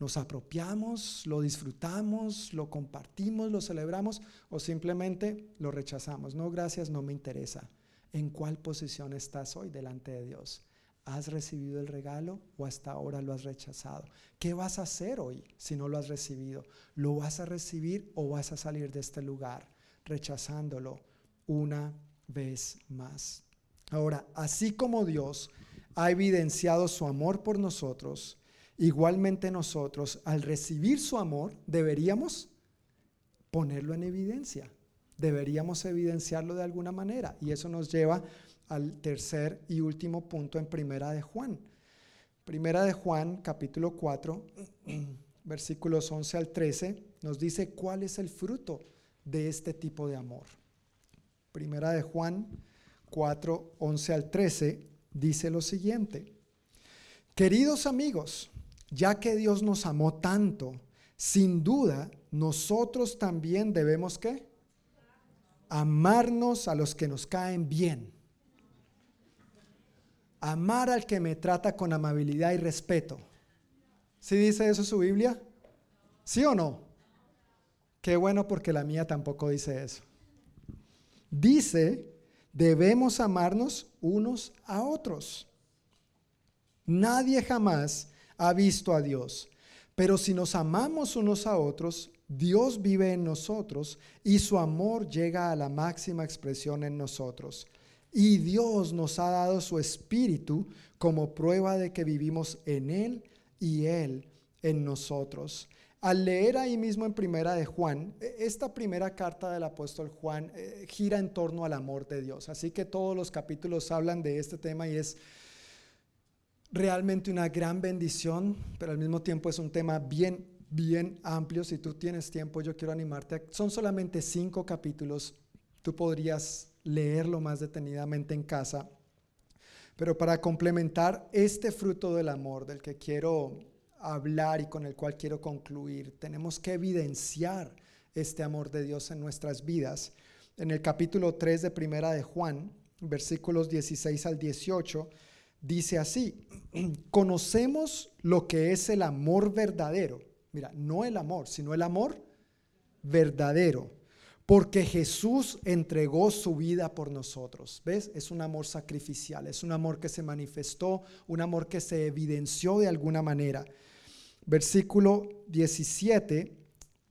nos apropiamos, lo disfrutamos, lo compartimos, lo celebramos o simplemente lo rechazamos. No, gracias, no me interesa. ¿En cuál posición estás hoy delante de Dios? ¿Has recibido el regalo o hasta ahora lo has rechazado? ¿Qué vas a hacer hoy si no lo has recibido? ¿Lo vas a recibir o vas a salir de este lugar rechazándolo una vez más? Ahora, así como Dios ha evidenciado su amor por nosotros, igualmente nosotros al recibir su amor deberíamos ponerlo en evidencia. Deberíamos evidenciarlo de alguna manera. Y eso nos lleva al tercer y último punto en Primera de Juan. Primera de Juan, capítulo 4, versículos 11 al 13, nos dice cuál es el fruto de este tipo de amor. Primera de Juan 4, 11 al 13 dice lo siguiente. Queridos amigos, ya que Dios nos amó tanto, sin duda nosotros también debemos que amarnos a los que nos caen bien amar al que me trata con amabilidad y respeto. ¿Sí dice eso su Biblia? ¿Sí o no? Qué bueno porque la mía tampoco dice eso. Dice, debemos amarnos unos a otros. Nadie jamás ha visto a Dios, pero si nos amamos unos a otros, Dios vive en nosotros y su amor llega a la máxima expresión en nosotros. Y Dios nos ha dado su espíritu como prueba de que vivimos en Él y Él en nosotros. Al leer ahí mismo en primera de Juan, e, esta primera carta del apóstol Juan eh, gira en torno al amor de Dios. Así que todos los capítulos hablan de este tema y es realmente una gran bendición, pero al mismo tiempo es un tema bien, bien amplio. Si tú tienes tiempo, yo quiero animarte. Son solamente cinco capítulos. Tú podrías leerlo más detenidamente en casa. Pero para complementar este fruto del amor del que quiero hablar y con el cual quiero concluir, tenemos que evidenciar este amor de Dios en nuestras vidas. En el capítulo 3 de Primera de Juan, versículos 16 al 18, dice así, conocemos lo que es el amor verdadero. Mira, no el amor, sino el amor verdadero porque Jesús entregó su vida por nosotros. ¿Ves? Es un amor sacrificial, es un amor que se manifestó, un amor que se evidenció de alguna manera. Versículo 17,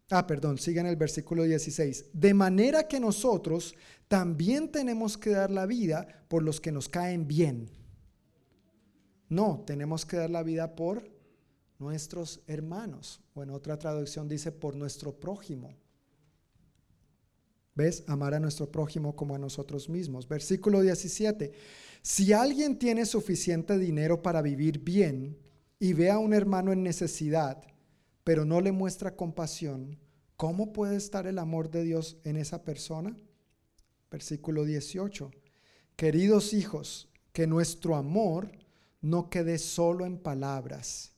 ah, perdón, sigue en el versículo 16. De manera que nosotros también tenemos que dar la vida por los que nos caen bien. No, tenemos que dar la vida por nuestros hermanos. O en otra traducción dice por nuestro prójimo. ¿Ves? Amar a nuestro prójimo como a nosotros mismos. Versículo 17. Si alguien tiene suficiente dinero para vivir bien y ve a un hermano en necesidad, pero no le muestra compasión, ¿cómo puede estar el amor de Dios en esa persona? Versículo 18. Queridos hijos, que nuestro amor no quede solo en palabras.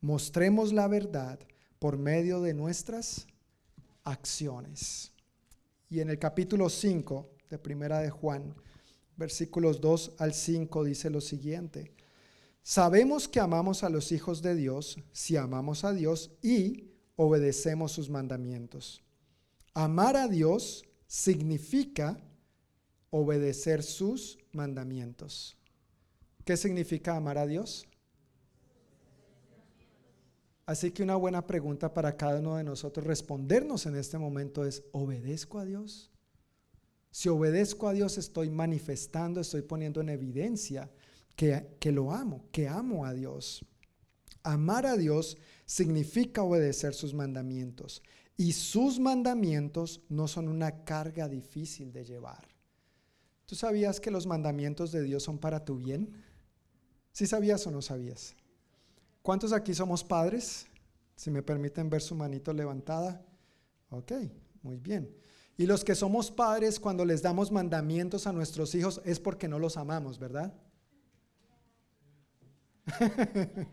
Mostremos la verdad por medio de nuestras acciones. Y en el capítulo 5 de Primera de Juan, versículos 2 al 5 dice lo siguiente: Sabemos que amamos a los hijos de Dios si amamos a Dios y obedecemos sus mandamientos. Amar a Dios significa obedecer sus mandamientos. ¿Qué significa amar a Dios? Así que una buena pregunta para cada uno de nosotros respondernos en este momento es, ¿obedezco a Dios? Si obedezco a Dios estoy manifestando, estoy poniendo en evidencia que, que lo amo, que amo a Dios. Amar a Dios significa obedecer sus mandamientos y sus mandamientos no son una carga difícil de llevar. ¿Tú sabías que los mandamientos de Dios son para tu bien? ¿Sí sabías o no sabías? ¿Cuántos aquí somos padres? Si me permiten ver su manito levantada. Ok, muy bien. Y los que somos padres, cuando les damos mandamientos a nuestros hijos, es porque no los amamos, ¿verdad?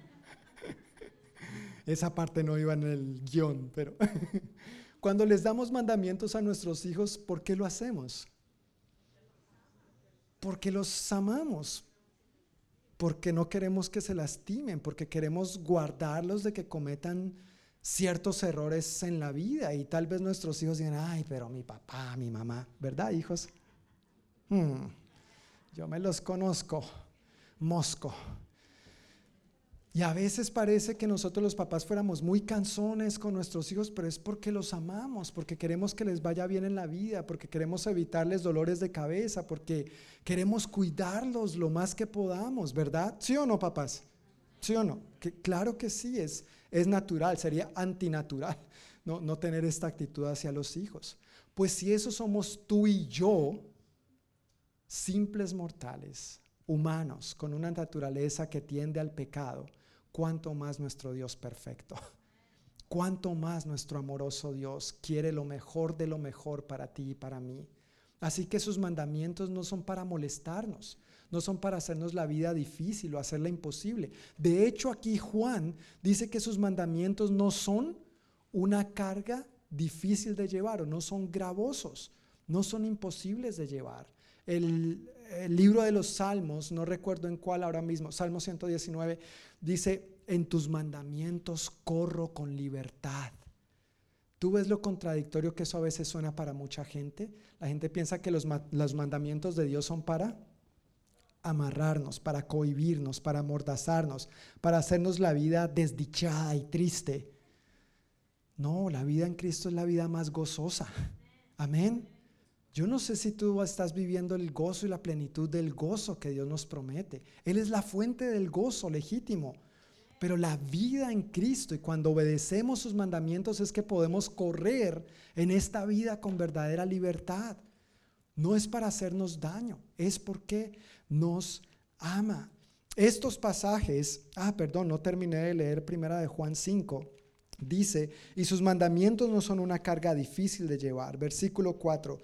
Esa parte no iba en el guion, pero cuando les damos mandamientos a nuestros hijos, ¿por qué lo hacemos? Porque los amamos, porque no queremos que se lastimen, porque queremos guardarlos de que cometan ciertos errores en la vida y tal vez nuestros hijos digan, ay, pero mi papá, mi mamá, ¿verdad, hijos? Hmm, yo me los conozco, mosco. Y a veces parece que nosotros los papás fuéramos muy canzones con nuestros hijos, pero es porque los amamos, porque queremos que les vaya bien en la vida, porque queremos evitarles dolores de cabeza, porque queremos cuidarlos lo más que podamos, ¿verdad? ¿Sí o no, papás? ¿Sí o no? Claro que sí, es, es natural, sería antinatural no, no tener esta actitud hacia los hijos. Pues si eso somos tú y yo, simples mortales, humanos, con una naturaleza que tiende al pecado, cuánto más nuestro Dios perfecto, cuánto más nuestro amoroso Dios quiere lo mejor de lo mejor para ti y para mí. Así que sus mandamientos no son para molestarnos, no son para hacernos la vida difícil o hacerla imposible. De hecho, aquí Juan dice que sus mandamientos no son una carga difícil de llevar o no son gravosos, no son imposibles de llevar. El, el libro de los Salmos, no recuerdo en cuál ahora mismo, Salmo 119, dice, en tus mandamientos corro con libertad. ¿Tú ves lo contradictorio que eso a veces suena para mucha gente? La gente piensa que los, los mandamientos de Dios son para amarrarnos, para cohibirnos, para amordazarnos, para hacernos la vida desdichada y triste. No, la vida en Cristo es la vida más gozosa. Amén. Yo no sé si tú estás viviendo el gozo y la plenitud del gozo que Dios nos promete. Él es la fuente del gozo legítimo. Pero la vida en Cristo y cuando obedecemos sus mandamientos es que podemos correr en esta vida con verdadera libertad. No es para hacernos daño, es porque nos ama. Estos pasajes, ah, perdón, no terminé de leer primera de Juan 5. Dice, y sus mandamientos no son una carga difícil de llevar. Versículo 4.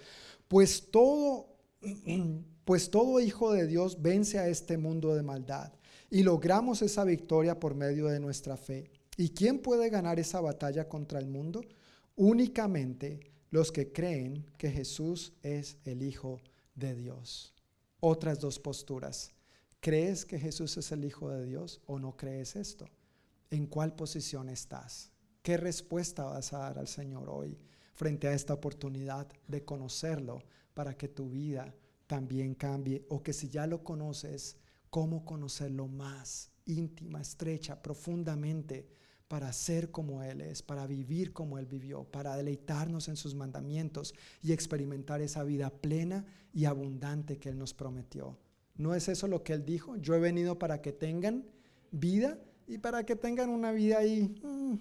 Pues todo, pues todo hijo de Dios vence a este mundo de maldad y logramos esa victoria por medio de nuestra fe. ¿Y quién puede ganar esa batalla contra el mundo? Únicamente los que creen que Jesús es el Hijo de Dios. Otras dos posturas. ¿Crees que Jesús es el Hijo de Dios o no crees esto? ¿En cuál posición estás? ¿Qué respuesta vas a dar al Señor hoy? Frente a esta oportunidad de conocerlo para que tu vida también cambie o que si ya lo conoces, cómo conocerlo más íntima, estrecha, profundamente para ser como Él es, para vivir como Él vivió, para deleitarnos en sus mandamientos y experimentar esa vida plena y abundante que Él nos prometió. ¿No es eso lo que Él dijo? Yo he venido para que tengan vida y para que tengan una vida ahí. Mm,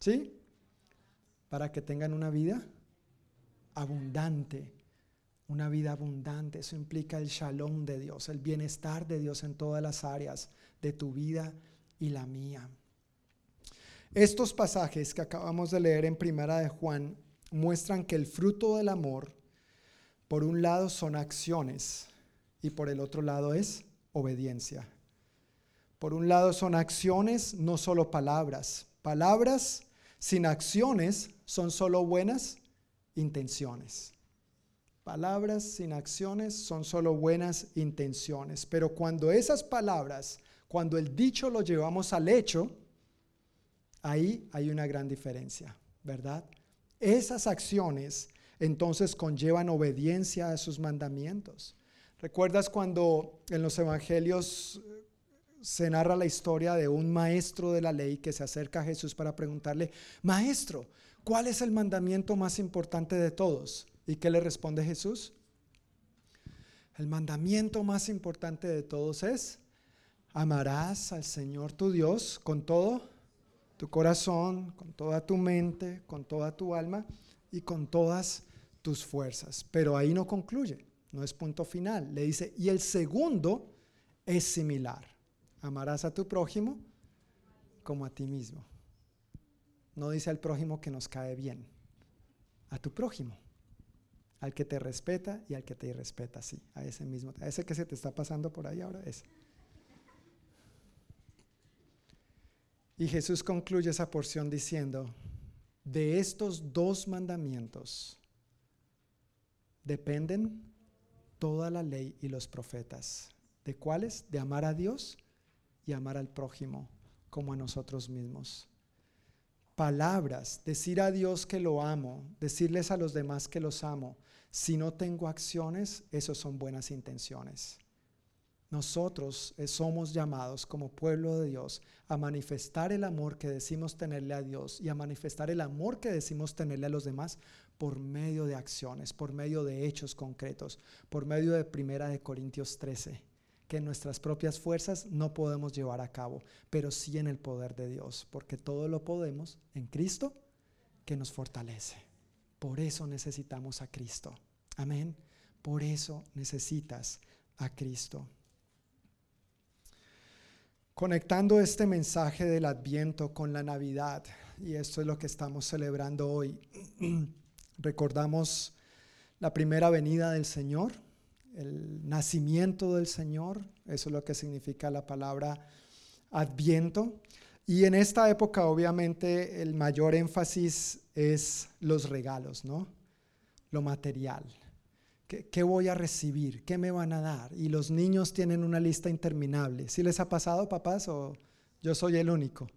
¿Sí? Para que tengan una vida abundante. Una vida abundante, eso implica el shalom de Dios, el bienestar de Dios en todas las áreas de tu vida y la mía. Estos pasajes que acabamos de leer en Primera de Juan muestran que el fruto del amor, por un lado son acciones y por el otro lado es obediencia. Por un lado son acciones, no solo palabras. Palabras sin acciones son solo buenas intenciones. Palabras sin acciones son solo buenas intenciones. Pero cuando esas palabras, cuando el dicho lo llevamos al hecho, ahí hay una gran diferencia, ¿verdad? Esas acciones entonces conllevan obediencia a sus mandamientos. ¿Recuerdas cuando en los evangelios se narra la historia de un maestro de la ley que se acerca a Jesús para preguntarle, maestro, ¿cuál es el mandamiento más importante de todos? ¿Y qué le responde Jesús? El mandamiento más importante de todos es, amarás al Señor tu Dios con todo tu corazón, con toda tu mente, con toda tu alma y con todas tus fuerzas. Pero ahí no concluye, no es punto final. Le dice, y el segundo es similar. Amarás a tu prójimo como a ti mismo. No dice al prójimo que nos cae bien, a tu prójimo, al que te respeta y al que te irrespeta, sí, a ese mismo, a ese que se te está pasando por ahí ahora, ese. Y Jesús concluye esa porción diciendo, de estos dos mandamientos dependen toda la ley y los profetas. ¿De cuáles? De amar a Dios y amar al prójimo como a nosotros mismos. Palabras, decir a Dios que lo amo, decirles a los demás que los amo. Si no tengo acciones, eso son buenas intenciones. Nosotros eh, somos llamados como pueblo de Dios a manifestar el amor que decimos tenerle a Dios y a manifestar el amor que decimos tenerle a los demás por medio de acciones, por medio de hechos concretos, por medio de Primera de Corintios 13, que nuestras propias fuerzas no podemos llevar a cabo, pero sí en el poder de Dios, porque todo lo podemos en Cristo que nos fortalece. Por eso necesitamos a Cristo. Amén. Por eso necesitas a Cristo. Conectando este mensaje del Adviento con la Navidad, y esto es lo que estamos celebrando hoy, recordamos la primera venida del Señor, el nacimiento del Señor, eso es lo que significa la palabra Adviento. Y en esta época obviamente el mayor énfasis es los regalos, ¿no? Lo material. ¿Qué, voy a recibir? ¿Qué me van a dar? Y los niños tienen una lista interminable. ¿Sí les ha pasado, papás? ¿O yo soy el único?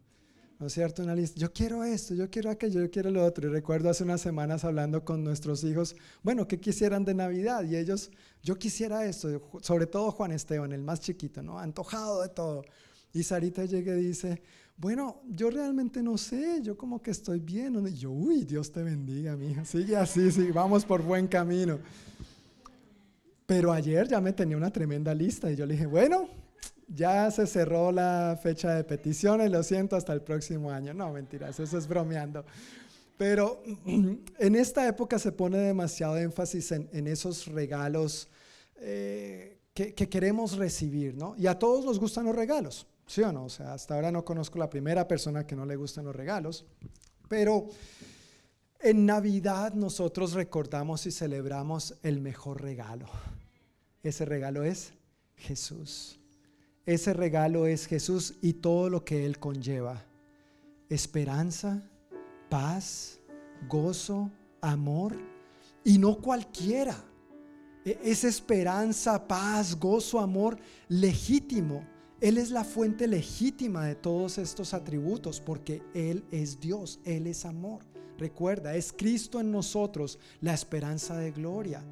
¿No es cierto? Una lista. Yo quiero esto, yo quiero aquello, yo quiero lo otro. Y recuerdo hace unas semanas hablando con nuestros hijos, bueno, ¿qué quisieran de Navidad? Y ellos, yo quisiera esto, sobre todo Juan Esteban, el más chiquito, ¿no? Antojado de todo. Y Sarita llega y dice, bueno, yo realmente no sé, yo como que estoy bien. Y yo, uy, Dios te bendiga, mija. Sigue así, sí, vamos por buen camino. Pero ayer ya me tenía una tremenda lista y yo le dije, bueno, ya se cerró la fecha de peticiones, lo siento, hasta el próximo año. No, mentiras, eso es bromeando. Pero en esta época se pone demasiado énfasis en, esos regalos eh, que, que, queremos recibir, ¿no? Y a todos nos gustan los regalos, ¿sí o no? O sea, hasta ahora no conozco la primera persona que no le gustan los regalos, pero en Navidad nosotros recordamos y celebramos el mejor regalo. Ese regalo es Jesús. Ese regalo es Jesús y todo lo que Él conlleva. Esperanza, paz, gozo, amor. Y no cualquiera. E, es esperanza, paz, gozo, amor legítimo. Él es la fuente legítima de todos estos atributos porque Él es Dios, Él es amor. Recuerda, es Cristo en nosotros la esperanza de gloria.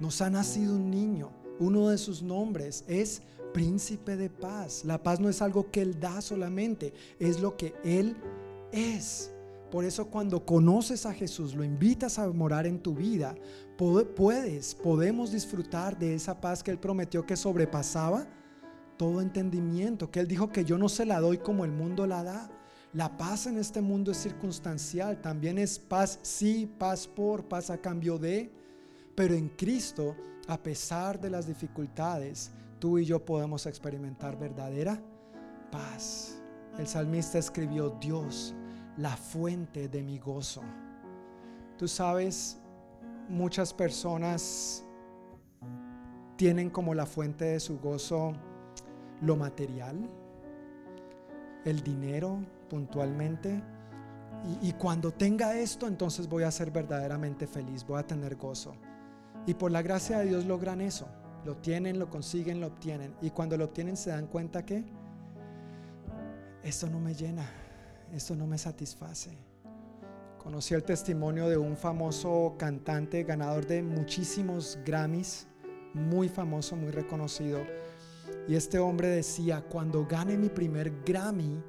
Nos ha nacido un niño. Uno de sus nombres es príncipe de paz. La paz no es algo que Él da solamente, es lo que Él es. Por eso cuando conoces a Jesús, lo invitas a morar en tu vida, puedes, podemos disfrutar de esa paz que Él prometió que sobrepasaba todo entendimiento, que Él dijo que yo no se la doy como el mundo la da. La paz en este mundo es circunstancial, también es paz sí, paz por, paz a cambio de. Pero en Cristo, a pesar de las dificultades, tú y yo podemos experimentar verdadera paz. El salmista escribió, Dios, la fuente de mi gozo. Tú sabes, muchas personas tienen como la fuente de su gozo lo material, el dinero puntualmente. Y, y, cuando tenga esto, entonces voy a ser verdaderamente feliz, voy a tener gozo. Y por la gracia de Dios logran eso. Lo tienen, lo consiguen, lo obtienen. Y cuando lo obtienen se dan cuenta que esto no me llena, esto no me satisface. Conocí el testimonio de un famoso cantante, ganador de muchísimos Grammys, muy famoso, muy reconocido. Y este hombre decía, cuando gane mi primer Grammy,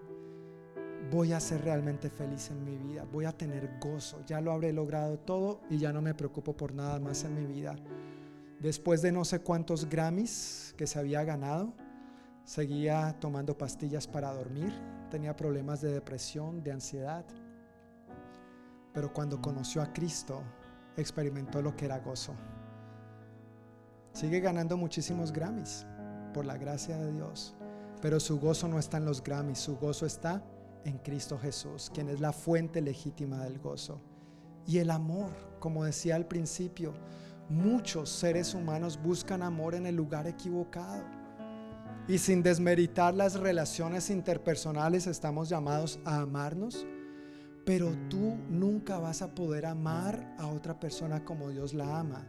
voy a ser realmente feliz en mi vida, voy a tener gozo, ya lo habré logrado todo y ya no me preocupo por nada más en mi vida. Después de no sé cuántos Grammys que se había ganado, seguía tomando pastillas para dormir, tenía problemas de depresión, de ansiedad, pero cuando conoció a Cristo, experimentó lo que era gozo. Sigue ganando muchísimos Grammys por la gracia de Dios, pero su gozo no está en los Grammys, su gozo está en Cristo Jesús, quien es la fuente legítima del gozo. Y el amor, como decía al principio, muchos seres humanos buscan amor en el lugar equivocado. Y sin desmeritar las relaciones interpersonales, estamos llamados a amarnos, pero tú nunca vas a poder amar a otra persona como Dios la ama.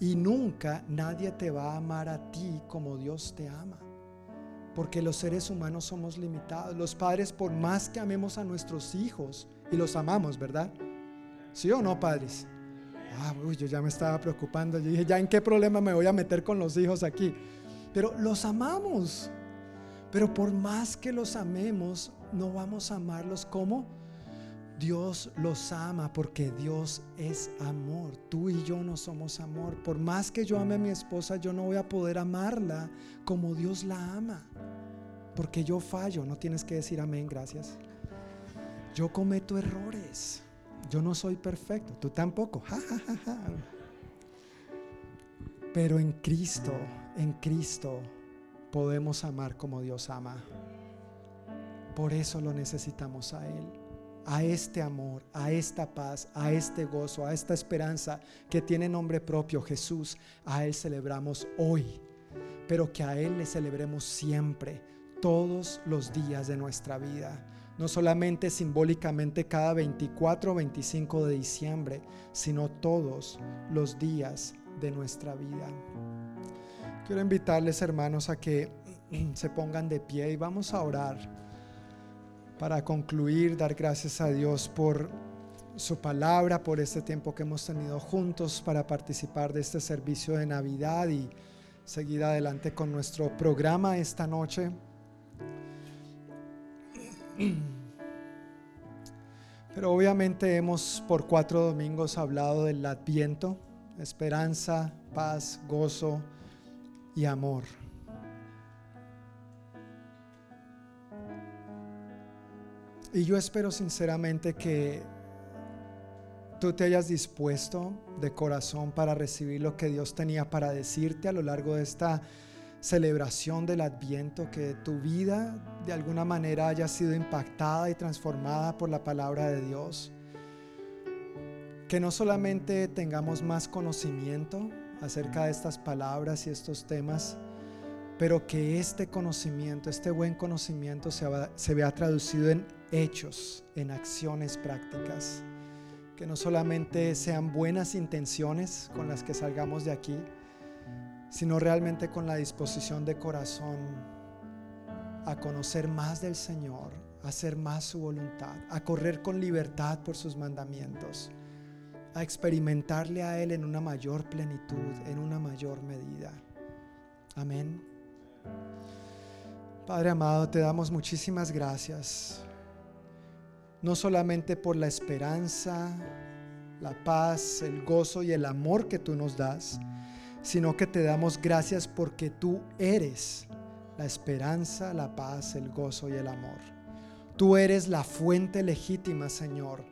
Y nunca nadie te va a amar a ti como Dios te ama. Porque los seres humanos somos limitados. Los padres, por más que amemos a nuestros hijos, y los amamos, ¿verdad? ¿Sí o no, padres? Ah, uy, yo ya me estaba preocupando. Yo dije, ¿ya en qué problema me voy a meter con los hijos aquí? Pero los amamos. Pero por más que los amemos, no vamos a amarlos como Dios los ama porque Dios es amor. Tú y yo no somos amor. Por más que yo ame a mi esposa, yo no voy a poder amarla como Dios la ama. Porque yo fallo. No tienes que decir amén, gracias. Yo cometo errores. Yo no soy perfecto. Tú tampoco. Pero en Cristo, en Cristo podemos amar como Dios ama. Por eso lo necesitamos a Él a este amor, a esta paz, a este gozo, a esta esperanza que tiene nombre propio Jesús, a Él celebramos hoy, pero que a Él le celebremos siempre, todos los días de nuestra vida. No solamente simbólicamente cada 24 o 25 de diciembre, sino todos los días de nuestra vida. Quiero invitarles hermanos a que se pongan de pie y vamos a orar para concluir, dar gracias a Dios por su palabra, por este tiempo que hemos tenido juntos para participar de este servicio de Navidad y seguir adelante con nuestro programa esta noche. Pero obviamente hemos por cuatro domingos hablado del adviento, esperanza, paz, gozo y amor. Y yo espero sinceramente que tú te hayas dispuesto de corazón para recibir lo que Dios tenía para decirte a lo largo de esta celebración del adviento, que tu vida de alguna manera haya sido impactada y transformada por la palabra de Dios. Que no solamente tengamos más conocimiento acerca de estas palabras y estos temas, pero que este conocimiento, este buen conocimiento se, se vea traducido en hechos, en acciones prácticas. Que no solamente sean buenas intenciones con las que salgamos de aquí, sino realmente con la disposición de corazón a conocer más del Señor, a hacer más su voluntad, a correr con libertad por sus mandamientos, a experimentarle a Él en una mayor plenitud, en una mayor medida. Amén. Padre amado, te damos muchísimas gracias no solamente por la esperanza, la paz, el gozo y el amor que tú nos das, sino que te damos gracias porque tú eres la esperanza, la paz, el gozo y el amor. Tú eres la fuente legítima, Señor,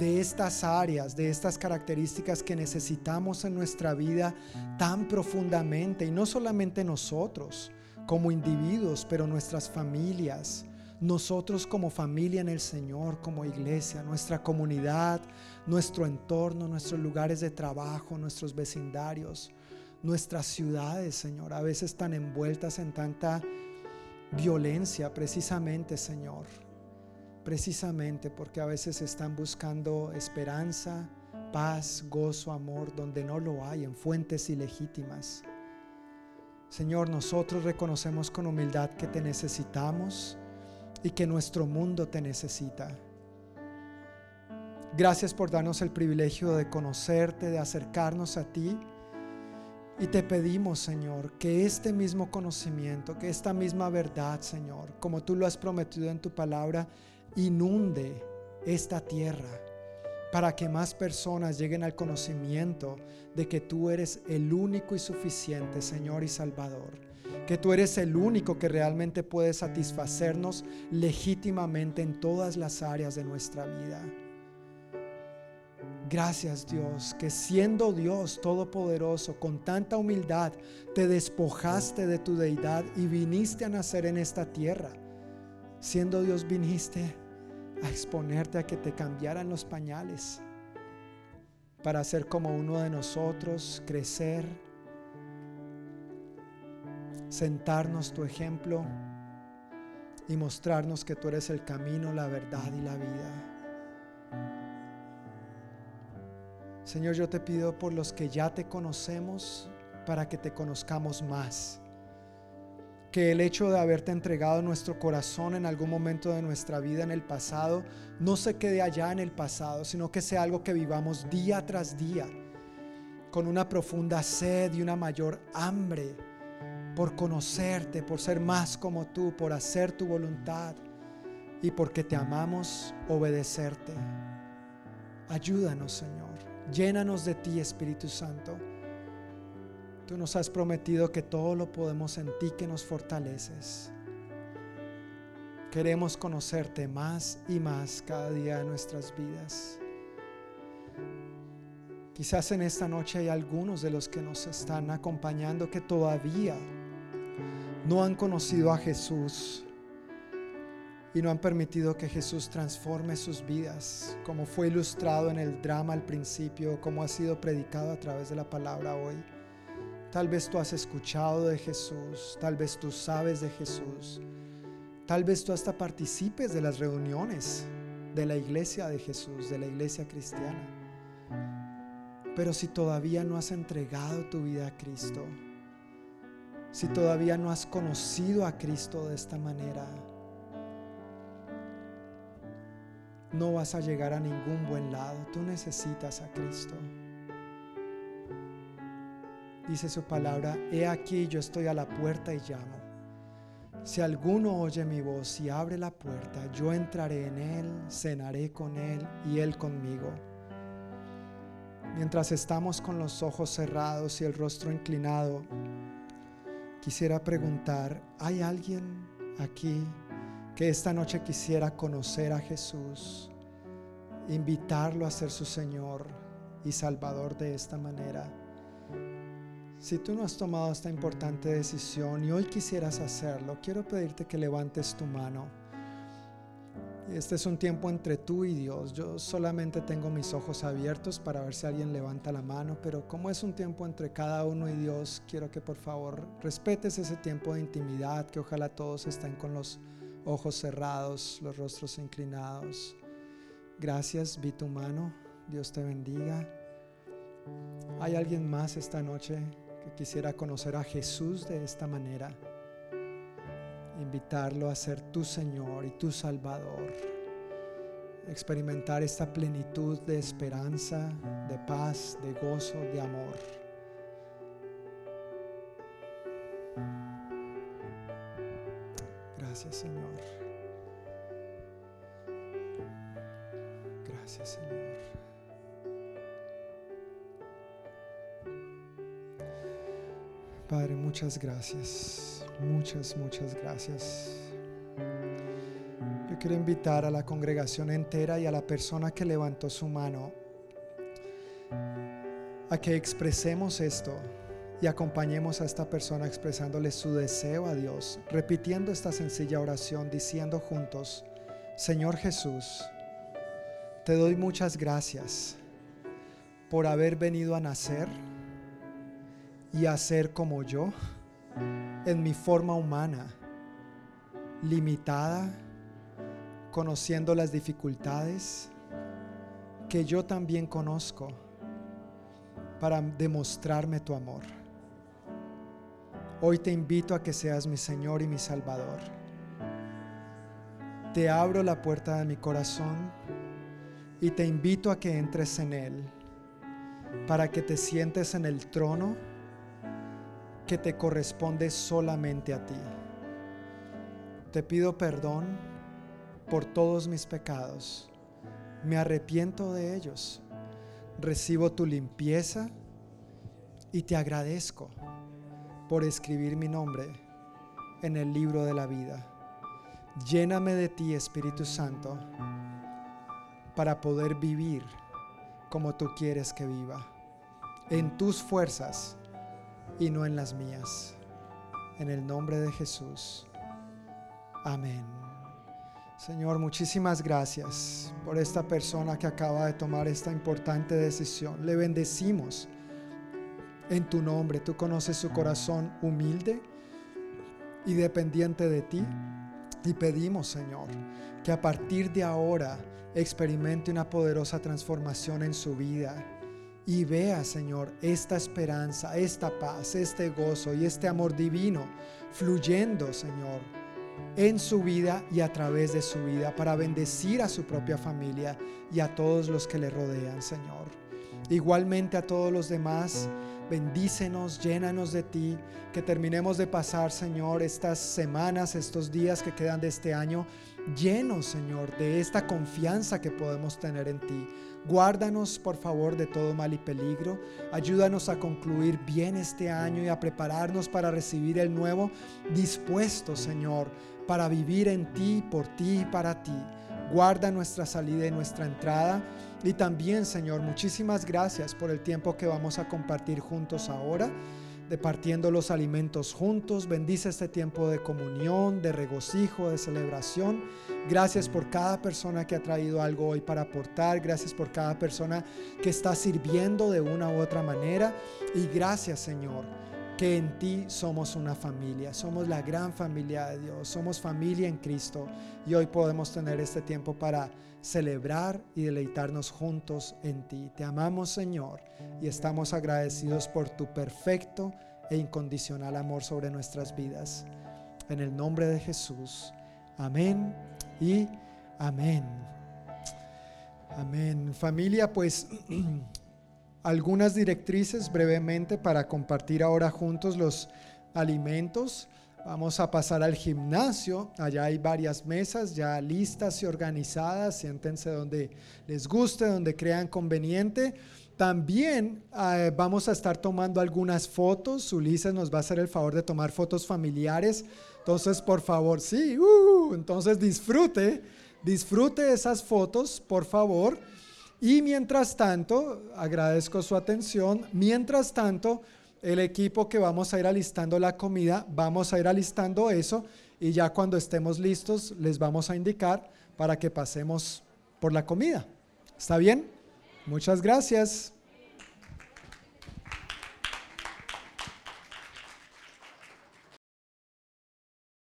de estas áreas, de estas características que necesitamos en nuestra vida tan profundamente, y no solamente nosotros como individuos, pero nuestras familias, nosotros como familia en el Señor, como iglesia, nuestra comunidad, nuestro entorno, nuestros lugares de trabajo, nuestros vecindarios, nuestras ciudades, Señor, a veces tan envueltas en tanta violencia, precisamente, Señor, precisamente porque a veces están buscando esperanza, paz, gozo, amor, donde no lo hay, en fuentes ilegítimas. Señor, nosotros reconocemos con humildad que te necesitamos y que nuestro mundo te necesita. Gracias por darnos el privilegio de conocerte, de acercarnos a ti. Y te pedimos, Señor, que este mismo conocimiento, que esta misma verdad, Señor, como tú lo has prometido en tu palabra, inunde esta tierra para que más personas lleguen al conocimiento de que tú eres el único y suficiente Señor y Salvador que tú eres el único que realmente puede satisfacernos legítimamente en todas las áreas de nuestra vida. Gracias Dios, que siendo Dios Todopoderoso, con tanta humildad, te despojaste de tu deidad y viniste a nacer en esta tierra. Siendo Dios viniste a exponerte a que te cambiaran los pañales para ser como uno de nosotros, crecer, sentarnos tu ejemplo y mostrarnos que tú eres el camino, la verdad y la vida. Señor, yo te pido por los que ya te conocemos para que te conozcamos más. Que el hecho de haberte entregado nuestro corazón en algún momento de nuestra vida en el pasado no se quede allá en el pasado, sino que sea algo que vivamos día tras día, con una profunda sed y una mayor hambre por conocerte, por ser más como tú, por hacer tu voluntad y porque te amamos obedecerte. Ayúdanos, Señor. Llénanos de ti, Espíritu Santo. Tú nos has prometido que todo lo podemos en ti que nos fortaleces. Queremos conocerte más y más cada día de nuestras vidas. Quizás en esta noche hay algunos de los que nos están acompañando que todavía no han conocido a Jesús y no han permitido que Jesús transforme sus vidas, como fue ilustrado en el drama al principio, como ha sido predicado a través de la palabra hoy. Tal vez tú has escuchado de Jesús, tal vez tú sabes de Jesús, tal vez tú hasta participes de las reuniones de la iglesia de Jesús, de la iglesia cristiana. Pero si todavía no has entregado tu vida a Cristo, si todavía no has conocido a Cristo de esta manera, no vas a llegar a ningún buen lado. Tú necesitas a Cristo. Dice su palabra, he aquí yo estoy a la puerta y llamo. Si alguno oye mi voz y abre la puerta, yo entraré en él, cenaré con él y él conmigo. Mientras estamos con los ojos cerrados y el rostro inclinado, quisiera preguntar, ¿hay alguien aquí que esta noche quisiera conocer a Jesús, invitarlo a ser su Señor y Salvador de esta manera? Si tú no has tomado esta importante decisión y hoy quisieras hacerlo, quiero pedirte que levantes tu mano. Este es un tiempo entre tú y Dios. Yo solamente tengo mis ojos abiertos para ver si alguien levanta la mano, pero como es un tiempo entre cada uno y Dios, quiero que por favor respetes ese tiempo de intimidad, que ojalá todos estén con los ojos cerrados, los rostros inclinados. Gracias, vi tu mano. Dios te bendiga. ¿Hay alguien más esta noche que quisiera conocer a Jesús de esta manera, invitarlo a ser tu Señor y tu Salvador, experimentar esta plenitud de esperanza, de paz, de gozo, de amor. Gracias Señor. Padre, muchas gracias, muchas, muchas gracias. Yo quiero invitar a la congregación entera y a la persona que levantó su mano a que expresemos esto y acompañemos a esta persona expresándole su deseo a Dios, repitiendo esta sencilla oración, diciendo juntos, Señor Jesús, te doy muchas gracias por haber venido a nacer y a ser como yo en mi forma humana, limitada, conociendo las dificultades que yo también conozco para demostrarme tu amor. Hoy te invito a que seas mi Señor y mi Salvador. Te abro la puerta de mi corazón y te invito a que entres en él para que te sientes en el trono que te corresponde solamente a ti. Te pido perdón por todos mis pecados. Me arrepiento de ellos. Recibo tu limpieza y te agradezco por escribir mi nombre en el libro de la vida. Lléname de ti, Espíritu Santo, para poder vivir como tú quieres que viva, en tus fuerzas y no en las mías. En el nombre de Jesús. Amén. Señor, muchísimas gracias por esta persona que acaba de tomar esta importante decisión. Le bendecimos en tu nombre. Tú conoces su corazón humilde y dependiente de ti. Y pedimos, Señor, que a partir de ahora experimente una poderosa transformación en su vida y vea, Señor, esta esperanza, esta paz, este gozo y este amor divino fluyendo, Señor, en su vida y a través de su vida para bendecir a su propia familia y a todos los que le rodean, Señor. Igualmente a todos los demás, bendícenos, llénanos de ti, que terminemos de pasar, Señor, estas semanas, estos días que quedan de este año, llenos, Señor, de esta confianza que podemos tener en ti. Guárdanos, por favor, de todo mal y peligro. Ayúdanos a concluir bien este año y a prepararnos para recibir el nuevo, dispuesto, Señor, para vivir en ti, por ti y para ti. Guarda nuestra salida y nuestra entrada. Y también, Señor, muchísimas gracias por el tiempo que vamos a compartir juntos ahora departiendo los alimentos juntos. Bendice este tiempo de comunión, de regocijo, de celebración. Gracias por cada persona que ha traído algo hoy para aportar. Gracias por cada persona que está sirviendo de una u otra manera. Y gracias, Señor, que en ti somos una familia. Somos la gran familia de Dios. Somos familia en Cristo. Y hoy podemos tener este tiempo para celebrar y deleitarnos juntos en ti. Te amamos Señor y estamos agradecidos por tu perfecto e incondicional amor sobre nuestras vidas. En el nombre de Jesús. Amén y amén. Amén. Familia, pues algunas directrices brevemente para compartir ahora juntos los alimentos. Vamos a pasar al gimnasio. Allá hay varias mesas ya listas y organizadas. Siéntense donde les guste, donde crean conveniente. También eh, vamos a estar tomando algunas fotos. Ulises nos va a hacer el favor de tomar fotos familiares. Entonces, por favor, sí, uh, entonces disfrute, disfrute esas fotos, por favor. Y mientras tanto, agradezco su atención. Mientras tanto, el equipo que vamos a ir alistando la comida, vamos a ir alistando eso y ya cuando estemos listos les vamos a indicar para que pasemos por la comida. ¿Está bien? Muchas gracias.